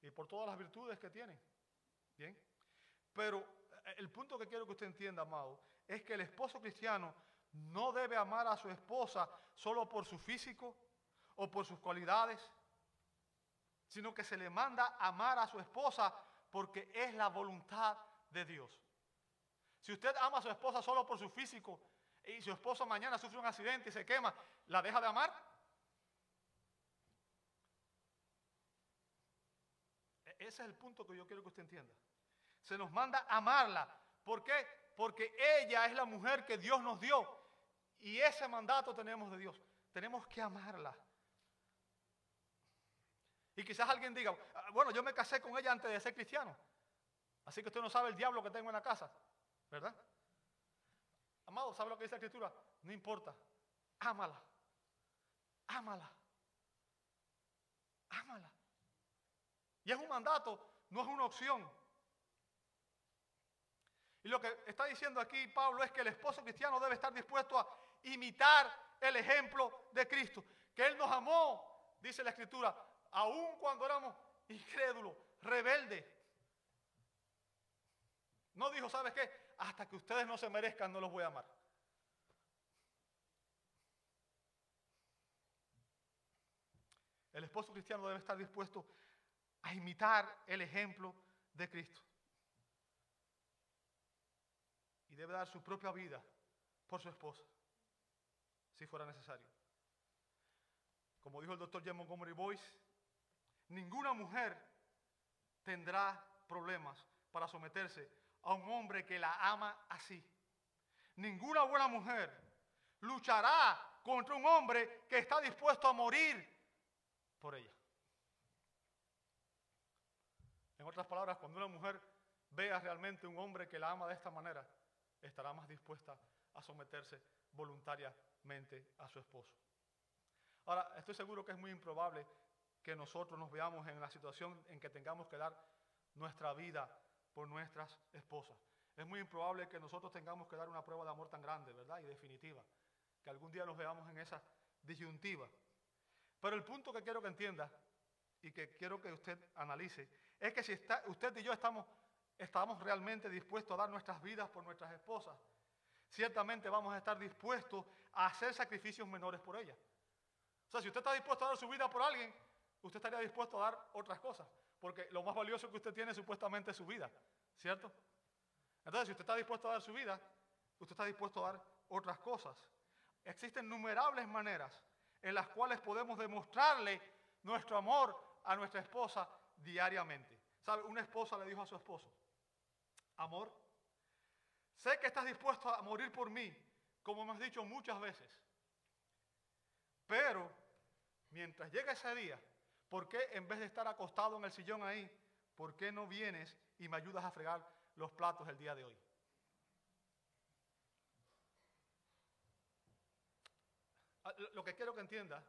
Speaker 1: y por todas las virtudes que tiene. Bien. Pero eh, el punto que quiero que usted entienda, amado, es que el esposo cristiano no debe amar a su esposa solo por su físico o por sus cualidades, sino que se le manda amar a su esposa porque es la voluntad de Dios. Si usted ama a su esposa solo por su físico y su esposa mañana sufre un accidente y se quema, ¿la deja de amar? E-, ese es el punto que yo quiero que usted entienda. Se nos manda amarla. ¿Por qué? Porque ella es la mujer que Dios nos dio. Y ese mandato tenemos de Dios. Tenemos que amarla. Y quizás alguien diga, ah, bueno, yo me casé con ella antes de ser cristiano. Así que usted no sabe el diablo que tengo en la casa. ¿Verdad? Amado, ¿sabe lo que dice la escritura? No importa. Ámala. Ámala. Ámala. Y es un mandato, no es una opción. Y lo que está diciendo aquí Pablo es que el esposo cristiano debe estar dispuesto a imitar el ejemplo de Cristo. Que Él nos amó, dice la escritura, aun cuando éramos incrédulos, rebeldes. No dijo, ¿sabes qué? Hasta que ustedes no se merezcan, no los voy a amar. El esposo cristiano debe estar dispuesto a imitar el ejemplo de Cristo. Y debe dar su propia vida por su esposa, si fuera necesario. Como dijo el doctor J. Montgomery Boyce, ninguna mujer tendrá problemas para someterse a un hombre que la ama así. Ninguna buena mujer luchará contra un hombre que está dispuesto a morir por ella. En otras palabras, cuando una mujer vea realmente un hombre que la ama de esta manera, estará más dispuesta a someterse voluntariamente a su esposo. Ahora, estoy seguro que es muy improbable que nosotros nos veamos en la situación en que tengamos que dar nuestra vida por nuestras esposas. Es muy improbable que nosotros tengamos que dar una prueba de amor tan grande, ¿verdad? Y definitiva. Que algún día nos veamos en esa disyuntiva. Pero el punto que quiero que entienda y que quiero que usted analice es que si usted y yo estamos, estamos realmente dispuestos a dar nuestras vidas por nuestras esposas, ciertamente vamos a estar dispuestos a hacer sacrificios menores por ellas. O sea, si usted está dispuesto a dar su vida por alguien, usted estaría dispuesto a dar otras cosas. Porque lo más valioso que usted tiene supuestamente es su vida, ¿cierto? Entonces, si usted está dispuesto a dar su vida, usted está dispuesto a dar otras cosas. Existen innumerables maneras en las cuales podemos demostrarle nuestro amor a nuestra esposa diariamente. ¿Sabe? Una esposa le dijo a su esposo, amor, sé que estás dispuesto a morir por mí, como hemos dicho muchas veces, pero mientras llegue ese día, ¿Por qué en vez de estar acostado en el sillón ahí, por qué no vienes y me ayudas a fregar los platos el día de hoy? Ah, lo que quiero que entienda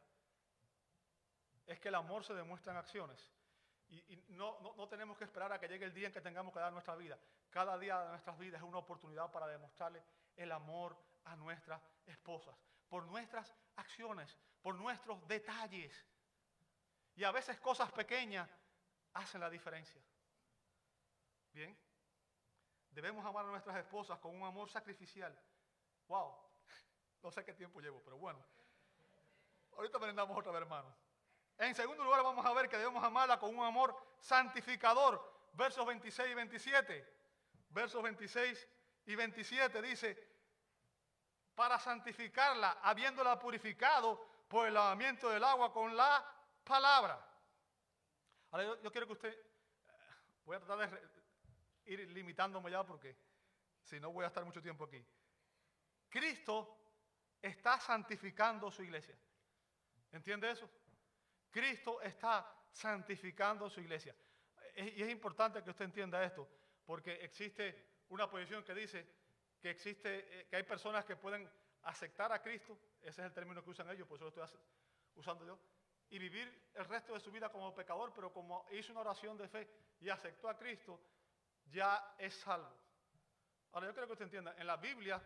Speaker 1: es que el amor se demuestra en acciones. Y, no, no, tenemos que esperar a que llegue el día en que tengamos que dar nuestra vida. Cada día de nuestras vidas es una oportunidad para demostrarle el amor a nuestras esposas. Por nuestras acciones, por nuestros detalles. Y a veces cosas pequeñas hacen la diferencia. Bien. Debemos amar a nuestras esposas con un amor sacrificial. Wow. No sé qué tiempo llevo, pero bueno. Ahorita merendamos otra vez, hermano. En segundo lugar, vamos a ver que debemos amarla con un amor santificador. Versos 26 y 27. Versos 26 y 27 dice, para santificarla, habiéndola purificado por el lavamiento del agua con la palabra. Ahora yo, quiero que usted, eh, voy a tratar de ir limitándome ya porque Si no voy a estar mucho tiempo aquí. Cristo está santificando su iglesia. ¿Entiende eso? Cristo está santificando su iglesia. Y es importante que usted entienda esto, porque existe una posición que dice que existe, eh, que hay personas que pueden aceptar a Cristo, ese es el término que usan ellos, por eso lo estoy usando yo, y vivir el resto de su vida como pecador, pero como hizo una oración de fe y aceptó a Cristo, ya es salvo. Ahora yo creo que usted entienda, en la Biblia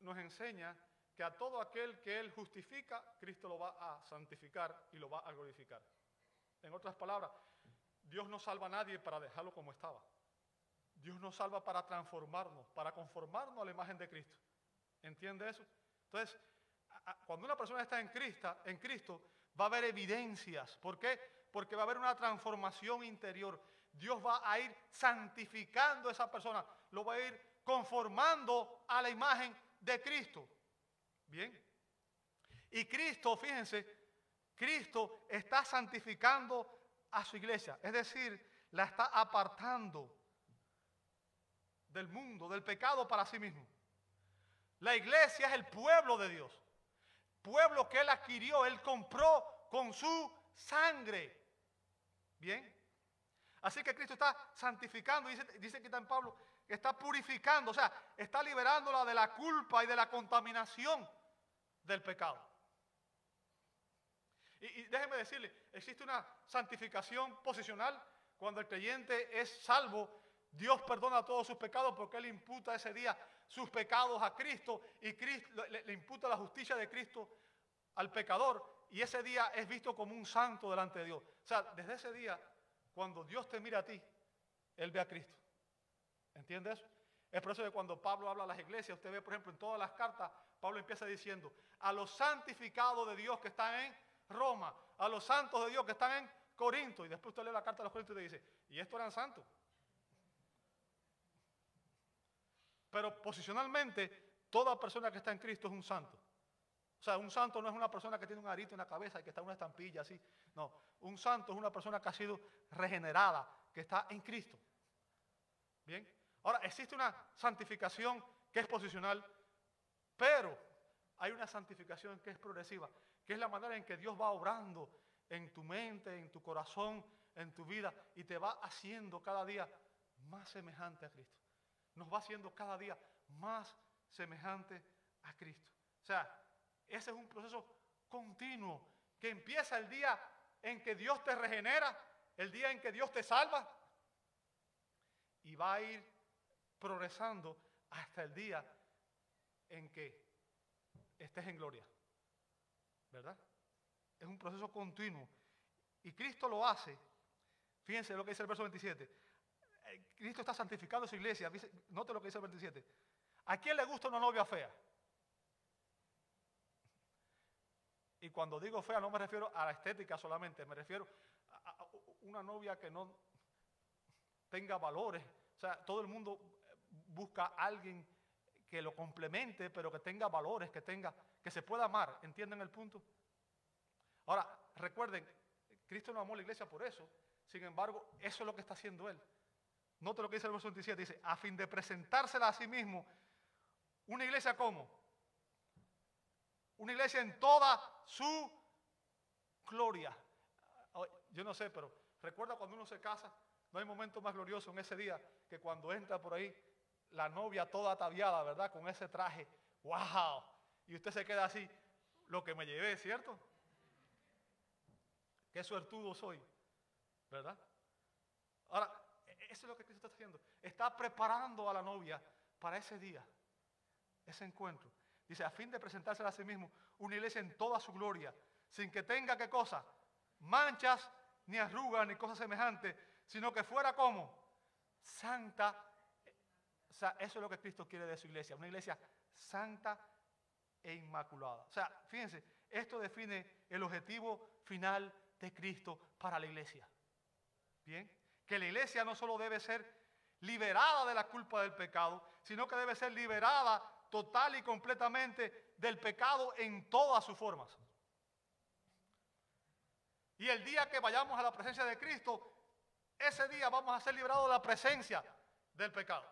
Speaker 1: nos enseña que a todo aquel que Él justifica, Cristo lo va a santificar y lo va a glorificar. En otras palabras, Dios no salva a nadie para dejarlo como estaba. Dios nos salva para transformarnos, para conformarnos a la imagen de Cristo. ¿Entiende eso? Entonces, cuando una persona está en Cristo, en Cristo, va a haber evidencias. ¿Por qué? Porque va a haber una transformación interior. Dios va a ir santificando a esa persona, lo va a ir conformando a la imagen de Cristo. Bien. Y Cristo, fíjense, Cristo está santificando a su iglesia, es decir, la está apartando del mundo, del pecado para sí mismo. La iglesia es el pueblo de Dios, pueblo que Él adquirió, Él compró con su sangre. Bien. Así que Cristo está santificando, dice, dice que en Pablo, está purificando, o sea, está liberándola de la culpa y de la contaminación del pecado. Y, y déjeme decirle, existe una santificación posicional cuando el creyente es salvo Dios perdona todos sus pecados porque Él imputa ese día sus pecados a Cristo y Cristo, le, imputa la justicia de Cristo al pecador y ese día es visto como un santo delante de Dios. O sea, desde ese día, cuando Dios te mira a ti, Él ve a Cristo. ¿Entiendes? Es por eso que cuando Pablo habla a las iglesias, usted ve, por ejemplo, en todas las cartas, Pablo empieza diciendo, a los santificados de Dios que están en Roma, a los santos de Dios que están en Corinto, y después usted lee la carta a los Corintios y dice, y estos eran santos. Pero posicionalmente, toda persona que está en Cristo es un santo. O sea, un santo no es una persona que tiene un arito en la cabeza y que está en una estampilla así. No, un santo es una persona que ha sido regenerada, que está en Cristo. Bien. Ahora, existe una santificación que es posicional, pero hay una santificación que es progresiva, que es la manera en que Dios va obrando en tu mente, en tu corazón, en tu vida, y te va haciendo cada día más semejante a Cristo nos va haciendo cada día más semejante a Cristo. O sea, ese es un proceso continuo que empieza el día en que Dios te regenera, el día en que Dios te salva, y va a ir progresando hasta el día en que estés en gloria. ¿Verdad? Es un proceso continuo. Y Cristo lo hace. Fíjense lo que dice el verso 27. Cristo está santificando su iglesia. Note lo que dice el 27. ¿A quién le gusta una novia fea? Y cuando digo fea no me refiero a la estética solamente, me refiero a, una novia que no tenga valores. O sea, todo el mundo busca a alguien que lo complemente, pero que tenga valores, que tenga, que se pueda amar. ¿Entienden el punto? Ahora, recuerden, Cristo no amó a la iglesia por eso. Sin embargo, eso es lo que está haciendo Él. Note lo que dice el verso 27, dice, a fin de presentársela a sí mismo, una iglesia como? Una iglesia en toda su gloria. Yo no sé, pero recuerda cuando uno se casa, no hay momento más glorioso en ese día que cuando entra por ahí la novia toda ataviada, ¿verdad? Con ese traje. ¡Wow! Y usted se queda así, lo que me llevé, ¿cierto? Qué suertudo soy, ¿verdad? Ahora, eso es lo que Cristo está haciendo. Está preparando a la novia para ese día, ese encuentro. Dice, a fin de presentársela a sí mismo, una iglesia en toda su gloria, sin que tenga qué cosa, manchas, ni arrugas, ni cosas semejantes, sino que fuera como santa. O sea, eso es lo que Cristo quiere de su iglesia, una iglesia santa e inmaculada. O sea, fíjense, esto define el objetivo final de Cristo para la iglesia. Bien que la iglesia no solo debe ser liberada de la culpa del pecado, sino que debe ser liberada total y completamente del pecado en todas sus formas. Y el día que vayamos a la presencia de Cristo, ese día vamos a ser liberados de la presencia del pecado.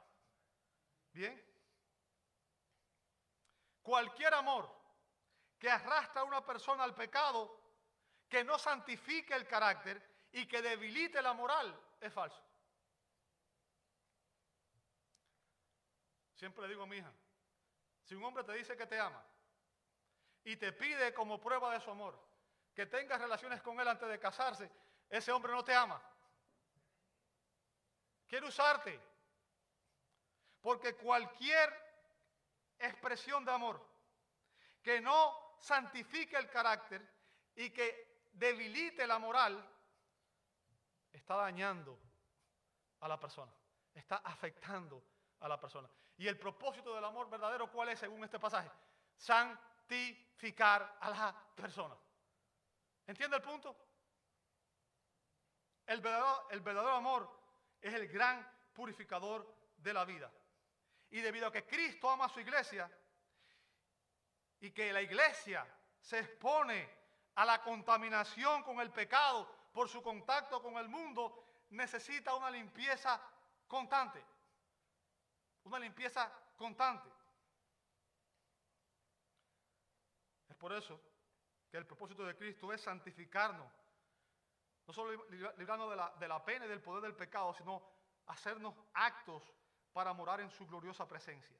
Speaker 1: Bien. Cualquier amor que arrastra a una persona al pecado, que no santifique el carácter y que debilite la moral, es falso. Siempre le digo a mi hija, si un hombre te dice que te ama y te pide como prueba de su amor que tengas relaciones con él antes de casarse, ese hombre no te ama. Quiere usarte. Porque cualquier expresión de amor que no santifique el carácter y que debilite la moral, está dañando a la persona, está afectando a la persona. Y el propósito del amor verdadero, ¿cuál es según este pasaje? Santificar a la persona. ¿Entiende el punto? El verdadero, el verdadero amor es el gran purificador de la vida. Y debido a que Cristo ama a su iglesia y que la iglesia se expone a la contaminación con el pecado por su contacto con el mundo, necesita una limpieza constante. Una limpieza constante. Es por eso que el propósito de Cristo es santificarnos. No solo librarnos de la, de la pena y del poder del pecado, sino hacernos actos para morar en su gloriosa presencia.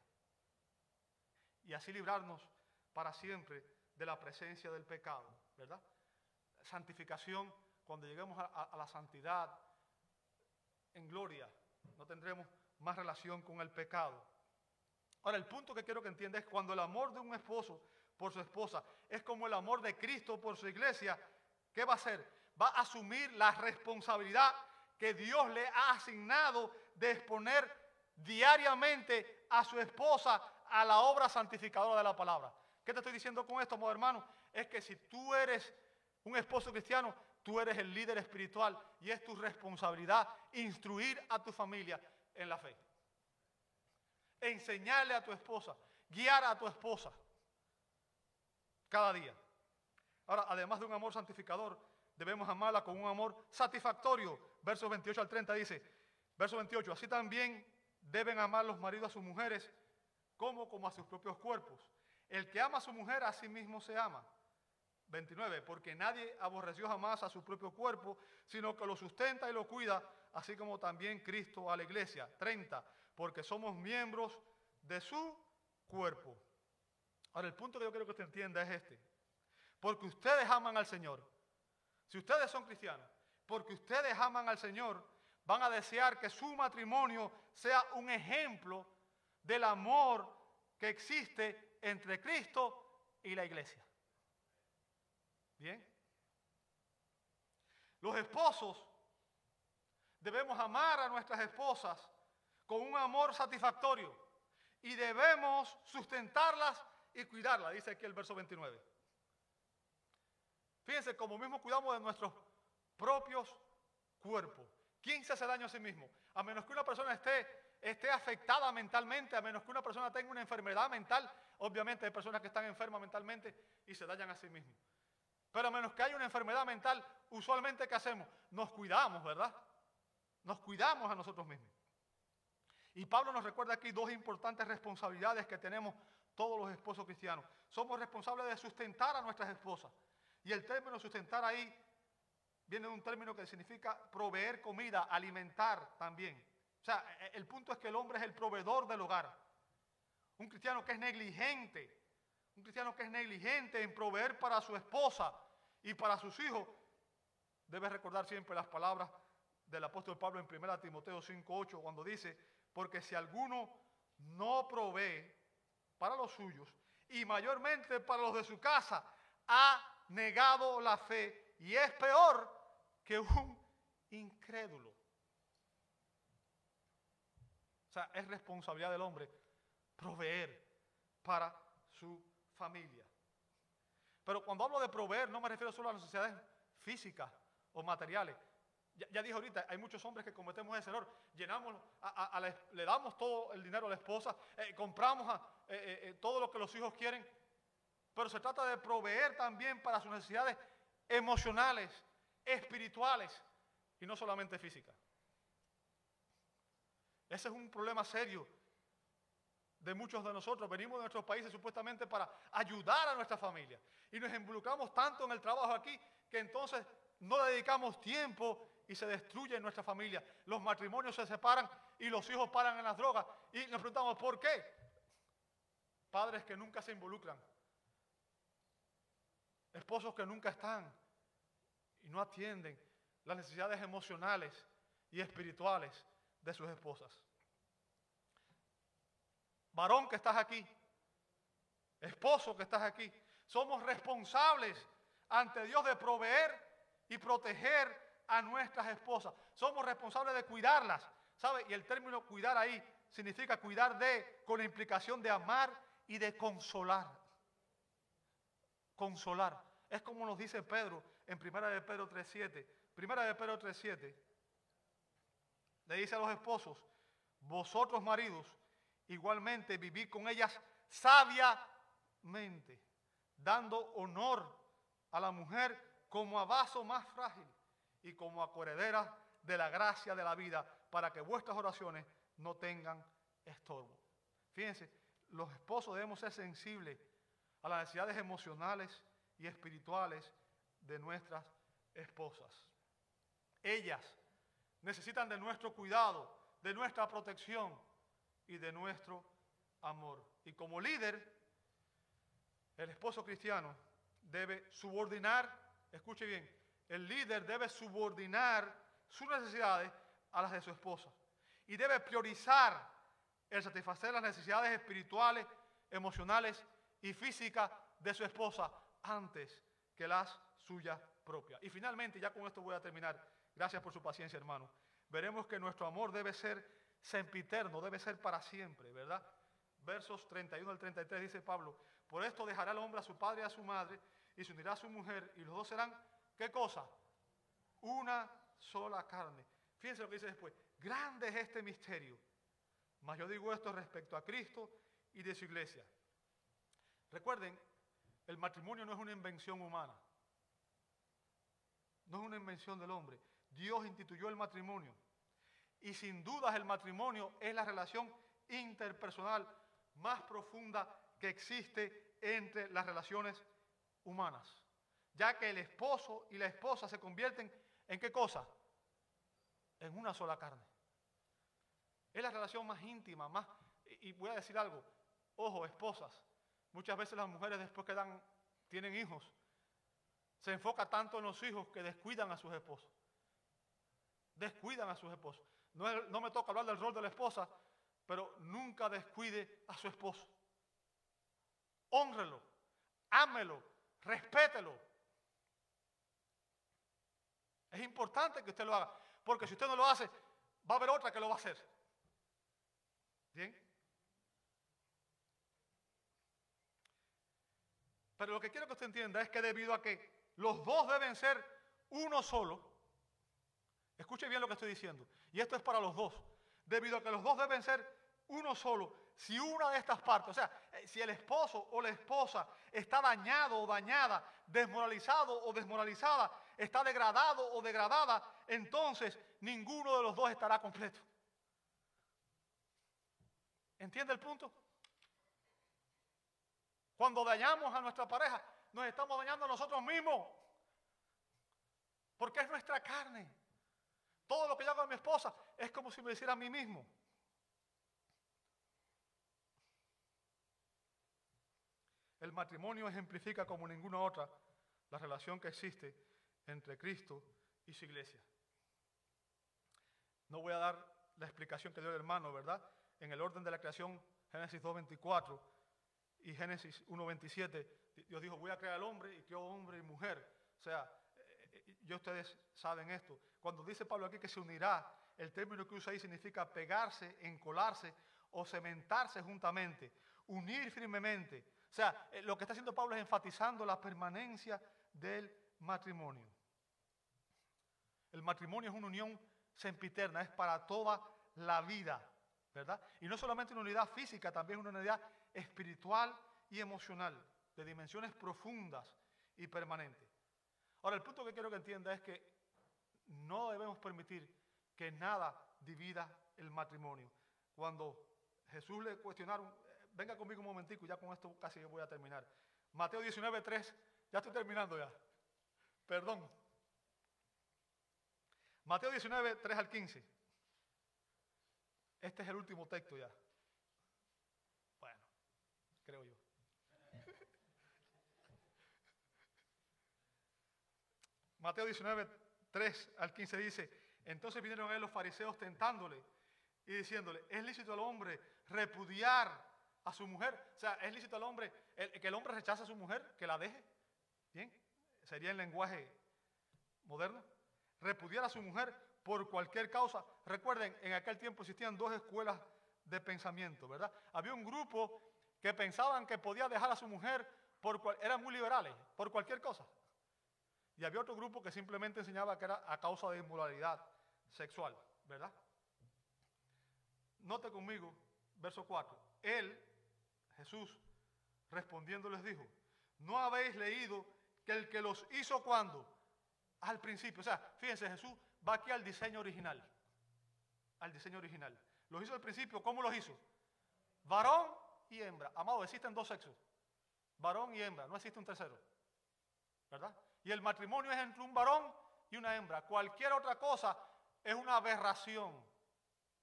Speaker 1: Y así librarnos para siempre de la presencia del pecado, ¿verdad? Santificación, cuando lleguemos a, la santidad en gloria, no tendremos más relación con el pecado. Ahora, el punto que quiero que entiendas es cuando el amor de un esposo por su esposa es como el amor de Cristo por su iglesia, ¿qué va a hacer? Va a asumir la responsabilidad que Dios le ha asignado de exponer diariamente a su esposa a la obra santificadora de la palabra. ¿Qué te estoy diciendo con esto, amor hermano? Es que si tú eres un esposo cristiano, tú eres el líder espiritual y es tu responsabilidad instruir a tu familia en la fe. Enseñarle a tu esposa, guiar a tu esposa cada día. Ahora, además de un amor santificador, debemos amarla con un amor satisfactorio. Versos 28 al 30 dice, verso 28, así también deben amar los maridos a sus mujeres como, como a sus propios cuerpos. El que ama a su mujer a sí mismo se ama. 29, porque nadie aborreció jamás a su propio cuerpo, sino que lo sustenta y lo cuida, así como también Cristo a la iglesia. 30, porque somos miembros de su cuerpo. Ahora, el punto que yo quiero que usted entienda es este. Porque ustedes aman al Señor. Si ustedes son cristianos, porque ustedes aman al Señor, van a desear que su matrimonio sea un ejemplo del amor que existe entre Cristo y la iglesia. Bien. Los esposos debemos amar a nuestras esposas con un amor satisfactorio y debemos sustentarlas y cuidarlas, dice aquí el verso 29. Fíjense, como mismo cuidamos de nuestros propios cuerpos. ¿Quién se hace daño a sí mismo? A menos que una persona esté, esté afectada mentalmente, a menos que una persona tenga una enfermedad mental, obviamente hay personas que están enfermas mentalmente y se dañan a sí mismos. Pero a menos que haya una enfermedad mental, usualmente ¿qué hacemos? Nos cuidamos, ¿verdad? Nos cuidamos a nosotros mismos. Y Pablo nos recuerda aquí dos importantes responsabilidades que tenemos todos los esposos cristianos. Somos responsables de sustentar a nuestras esposas. Y el término sustentar ahí viene de un término que significa proveer comida, alimentar también. O sea, el punto es que el hombre es el proveedor del hogar. Un cristiano que es negligente, un cristiano que es negligente en proveer para su esposa y para sus hijos, debe recordar siempre las palabras del apóstol Pablo en 1 Timoteo 5:8 cuando dice, porque si alguno no provee para los suyos y mayormente para los de su casa, ha negado la fe y es peor que un incrédulo. O sea, es responsabilidad del hombre proveer para su familia. Pero cuando hablo de proveer, no me refiero solo a las necesidades físicas o materiales. Ya, dije ahorita, hay muchos hombres que cometemos ese error. Llenamos, le damos todo el dinero a la esposa, eh, compramos eh, eh, todo lo que los hijos quieren, pero se trata de proveer también para sus necesidades emocionales, espirituales y no solamente físicas. Ese es un problema serio de muchos de nosotros. Venimos de nuestros países supuestamente para ayudar a nuestra familia. Y nos involucramos tanto en el trabajo aquí que entonces no dedicamos tiempo y se destruye nuestra familia. Los matrimonios se separan y los hijos paran en las drogas. Y nos preguntamos, ¿por qué? Padres que nunca se involucran. Esposos que nunca están y no atienden las necesidades emocionales y espirituales de sus esposas. Varón que estás aquí, esposo que estás aquí, somos responsables ante Dios de proveer y proteger a nuestras esposas. Somos responsables de cuidarlas, ¿sabe? Y el término cuidar ahí significa cuidar de, con la implicación de amar y de consolar. Consolar. Es como nos dice Pedro en Primera de Pedro 3.7. Primera de Pedro 3.7. Le dice a los esposos, vosotros maridos, igualmente vivid con ellas sabiamente, dando honor a la mujer como a vaso más frágil y como a de la gracia de la vida, para que vuestras oraciones no tengan estorbo. Fíjense, los esposos debemos ser sensibles a las necesidades emocionales y espirituales de nuestras esposas. Ellas necesitan de nuestro cuidado, de nuestra protección y de nuestro amor. Y como líder, el esposo cristiano debe subordinar, escuche bien, el líder debe subordinar sus necesidades a las de su esposa. Y debe priorizar el satisfacer las necesidades espirituales, emocionales y físicas de su esposa antes que las suyas propias. Y finalmente, ya con esto voy a terminar. Gracias por su paciencia, hermano. Veremos que nuestro amor debe ser sempiterno, debe ser para siempre, ¿verdad? Versos 31 al 33 dice Pablo, por esto dejará el hombre a su padre y a su madre y se unirá a su mujer y los dos serán, ¿qué cosa? Una sola carne. Fíjense lo que dice después, grande es este misterio. Mas yo digo esto respecto a Cristo y de su iglesia. Recuerden, el matrimonio no es una invención humana. No es una invención del hombre. Dios instituyó el matrimonio. Y sin dudas el matrimonio es la relación interpersonal más profunda que existe entre las relaciones humanas. Ya que el esposo y la esposa se convierten en qué cosa? En una sola carne. Es la relación más íntima, más... Y voy a decir algo, ojo, esposas, muchas veces las mujeres después que dan, tienen hijos, se enfoca tanto en los hijos que descuidan a sus esposos. Descuidan a sus esposos. No, me toca hablar del rol de la esposa, pero nunca descuide a su esposo. Honrelo, ámelo, respételo. Es importante que usted lo haga, porque si usted no lo hace, va a haber otra que lo va a hacer. ¿Bien? Pero lo que quiero que usted entienda es que debido a que los dos deben ser uno solo, escuche bien lo que estoy diciendo, y esto es para los dos, debido a que los dos deben ser uno solo, si una de estas partes, o sea, eh, si el esposo o la esposa está dañado o dañada, desmoralizado o desmoralizada, está degradado o degradada, entonces ninguno de los dos estará completo. ¿Entiende el punto? Cuando dañamos a nuestra pareja, nos estamos dañando a nosotros mismos. Porque es nuestra carne. Todo lo que yo hago a mi esposa es como si me hiciera a mí mismo. El matrimonio ejemplifica como ninguna otra la relación que existe entre Cristo y su iglesia. No voy a dar la explicación que dio el hermano, ¿verdad? En el orden de la creación, Génesis 2.24 y Génesis 1.27, Dios dijo, voy a crear al hombre y creó hombre y mujer. O sea, eh, eh, ya ustedes saben esto. Cuando dice Pablo aquí que se unirá, el término que usa ahí significa pegarse, encolarse o cementarse juntamente, unir firmemente. O sea, eh, lo que está haciendo Pablo es enfatizando la permanencia del matrimonio. El matrimonio es una unión sempiterna, es para toda la vida, ¿verdad? Y no solamente una unidad física, también una unidad espiritual y emocional, de dimensiones profundas y permanentes. Ahora, el punto que quiero que entienda es que no debemos permitir que nada divida el matrimonio. Cuando Jesús le cuestionaron venga conmigo un momentico, ya con esto casi voy a terminar. Mateo 19, 3, ya estoy terminando ya. Perdón. Mateo 19, 3 al 15. Este es el último texto ya. Bueno, creo yo. (laughs) Mateo 19, 3 al 15 dice, entonces vinieron a él los fariseos tentándole y diciéndole, ¿es lícito al hombre repudiar a su mujer? O sea, ¿es lícito al hombre que el hombre rechace a su mujer, que la deje? ¿Bien? Sería el lenguaje moderno. Repudiar a su mujer por cualquier causa. Recuerden, en aquel tiempo existían dos escuelas de pensamiento, ¿verdad? Había un grupo que pensaban que podía dejar a su mujer, por eran muy liberales, por cualquier cosa. Y había otro grupo que simplemente enseñaba que era a causa de inmoralidad sexual, ¿verdad? Note conmigo, verso 4. Él, Jesús, respondiendo les dijo, ¿no habéis leído que el que los hizo cuando? Al principio. O sea, fíjense, Jesús va aquí al diseño original. Al diseño original. Los hizo al principio, ¿cómo los hizo? Varón y hembra. Amado, existen dos sexos. Varón y hembra, no existe un tercero. ¿Verdad? Y el matrimonio es entre un varón y una hembra. Cualquier otra cosa es una aberración.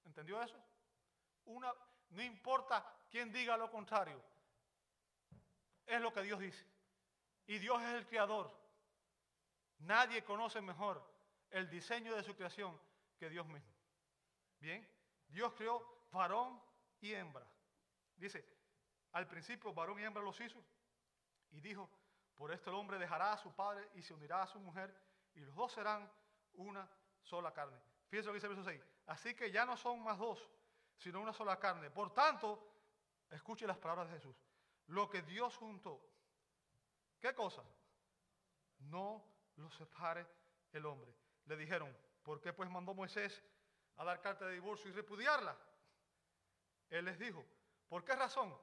Speaker 1: ¿Entendió eso? No importa quién diga lo contrario. Es lo que Dios dice. Y Dios es el creador. Nadie conoce mejor el diseño de su creación que Dios mismo. Bien, Dios creó varón y hembra. Dice, al principio varón y hembra los hizo y dijo, por esto el hombre dejará a su padre y se unirá a su mujer y los dos serán una sola carne. Fíjense lo que dice el verso 6. Así que ya no son más dos, sino una sola carne. Por tanto, escuche las palabras de Jesús. Lo que Dios juntó, ¿qué cosa? No lo separe el hombre. Le dijeron, ¿por qué pues mandó Moisés a dar carta de divorcio y repudiarla? Él les dijo, ¿por qué razón?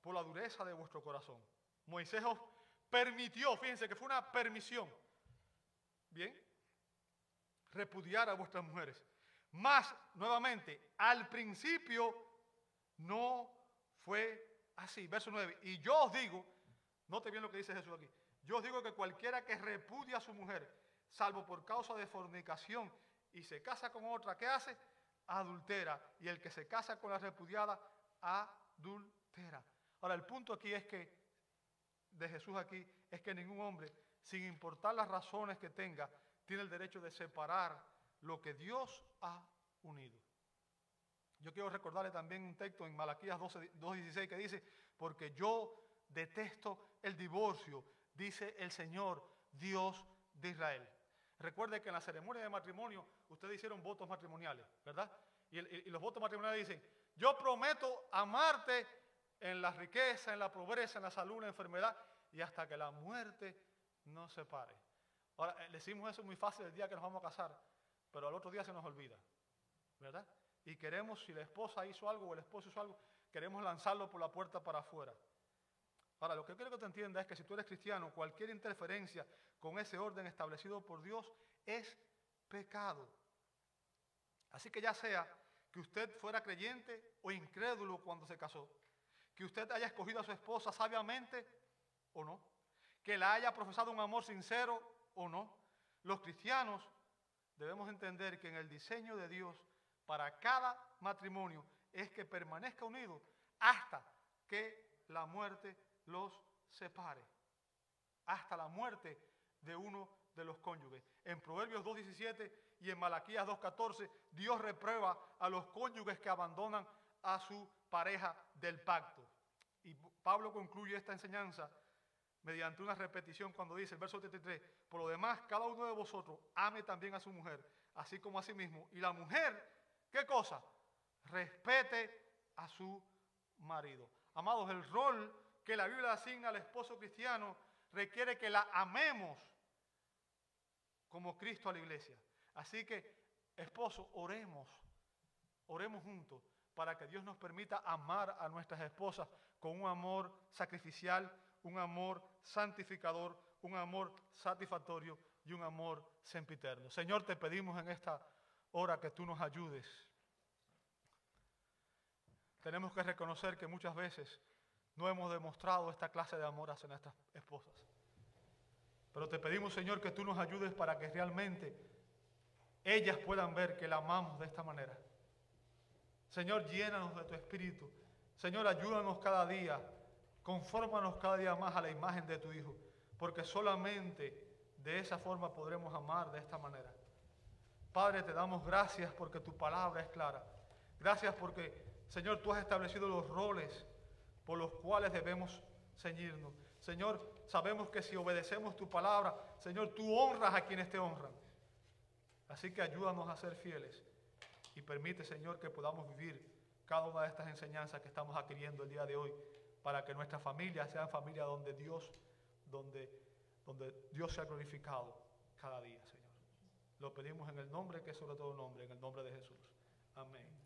Speaker 1: Por la dureza de vuestro corazón. Moisés os permitió, fíjense que fue una permisión, bien, repudiar a vuestras mujeres. Más, nuevamente, al principio no fue así. Verso 9. Y yo os digo, note bien lo que dice Jesús aquí. Yo os digo que cualquiera que repudia a su mujer, salvo por causa de fornicación, y se casa con otra, ¿qué hace? Adultera. Y el que se casa con la repudiada, adultera. Ahora, el punto aquí es que de Jesús aquí es que ningún hombre, sin importar las razones que tenga, tiene el derecho de separar lo que Dios ha unido. Yo quiero recordarle también un texto en Malaquías 2.16 que dice, porque yo detesto el divorcio, dice el Señor, Dios de Israel. Recuerde que en la ceremonia de matrimonio ustedes hicieron votos matrimoniales, ¿verdad? Y, y los votos matrimoniales dicen, yo prometo amarte en la riqueza, en la pobreza, en la salud, en la enfermedad y hasta que la muerte nos separe. Ahora, eh, decimos eso muy fácil el día que nos vamos a casar, pero al otro día se nos olvida, ¿verdad? Y queremos, si la esposa hizo algo o el esposo hizo algo, queremos lanzarlo por la puerta para afuera. Ahora, lo que quiero que te entienda es que si tú eres cristiano, cualquier interferencia con ese orden establecido por Dios es pecado. Así que ya sea que usted fuera creyente o incrédulo cuando se casó, que usted haya escogido a su esposa sabiamente o no, que la haya profesado un amor sincero o no. Los cristianos debemos entender que en el diseño de Dios para cada matrimonio es que permanezca unido hasta que la muerte los separe, hasta la muerte de uno de los cónyuges. En Proverbios 2.17 y en Malaquías 2.14, Dios reprueba a los cónyuges que abandonan a su pareja del pacto. Y Pablo concluye esta enseñanza mediante una repetición cuando dice el verso 33, por lo demás, cada uno de vosotros ame también a su mujer, así como a sí mismo. Y la mujer, ¿qué cosa? Respete a su marido. Amados, el rol que la Biblia asigna al esposo cristiano requiere que la amemos como Cristo a la iglesia. Así que, esposo, oremos, oremos juntos para que Dios nos permita amar a nuestras esposas con un amor sacrificial, un amor santificador, un amor satisfactorio y un amor sempiterno. Señor, te pedimos en esta hora que tú nos ayudes. tenemos que reconocer que muchas veces no hemos demostrado esta clase de amor hacia nuestras esposas. Pero te pedimos, Señor, que tú nos ayudes para que realmente ellas puedan ver que la amamos de esta manera. Señor, llénanos de tu espíritu. Señor, ayúdanos cada día. Confórmanos cada día más a la imagen de tu Hijo. Porque solamente de esa forma podremos amar de esta manera. Padre, te damos gracias porque tu palabra es clara. Gracias porque, Señor, tú has establecido los roles por los cuales debemos ceñirnos. Señor, sabemos que si obedecemos tu palabra, Señor, tú honras a quienes te honran. Así que ayúdanos a ser fieles y permite, Señor, que podamos vivir cada una de estas enseñanzas que estamos adquiriendo el día de hoy para que nuestra familia sea familia donde Dios, donde, donde Dios sea glorificado cada día, Señor. Lo pedimos en el nombre que es sobre todo nombre, en el nombre de Jesús. Amén.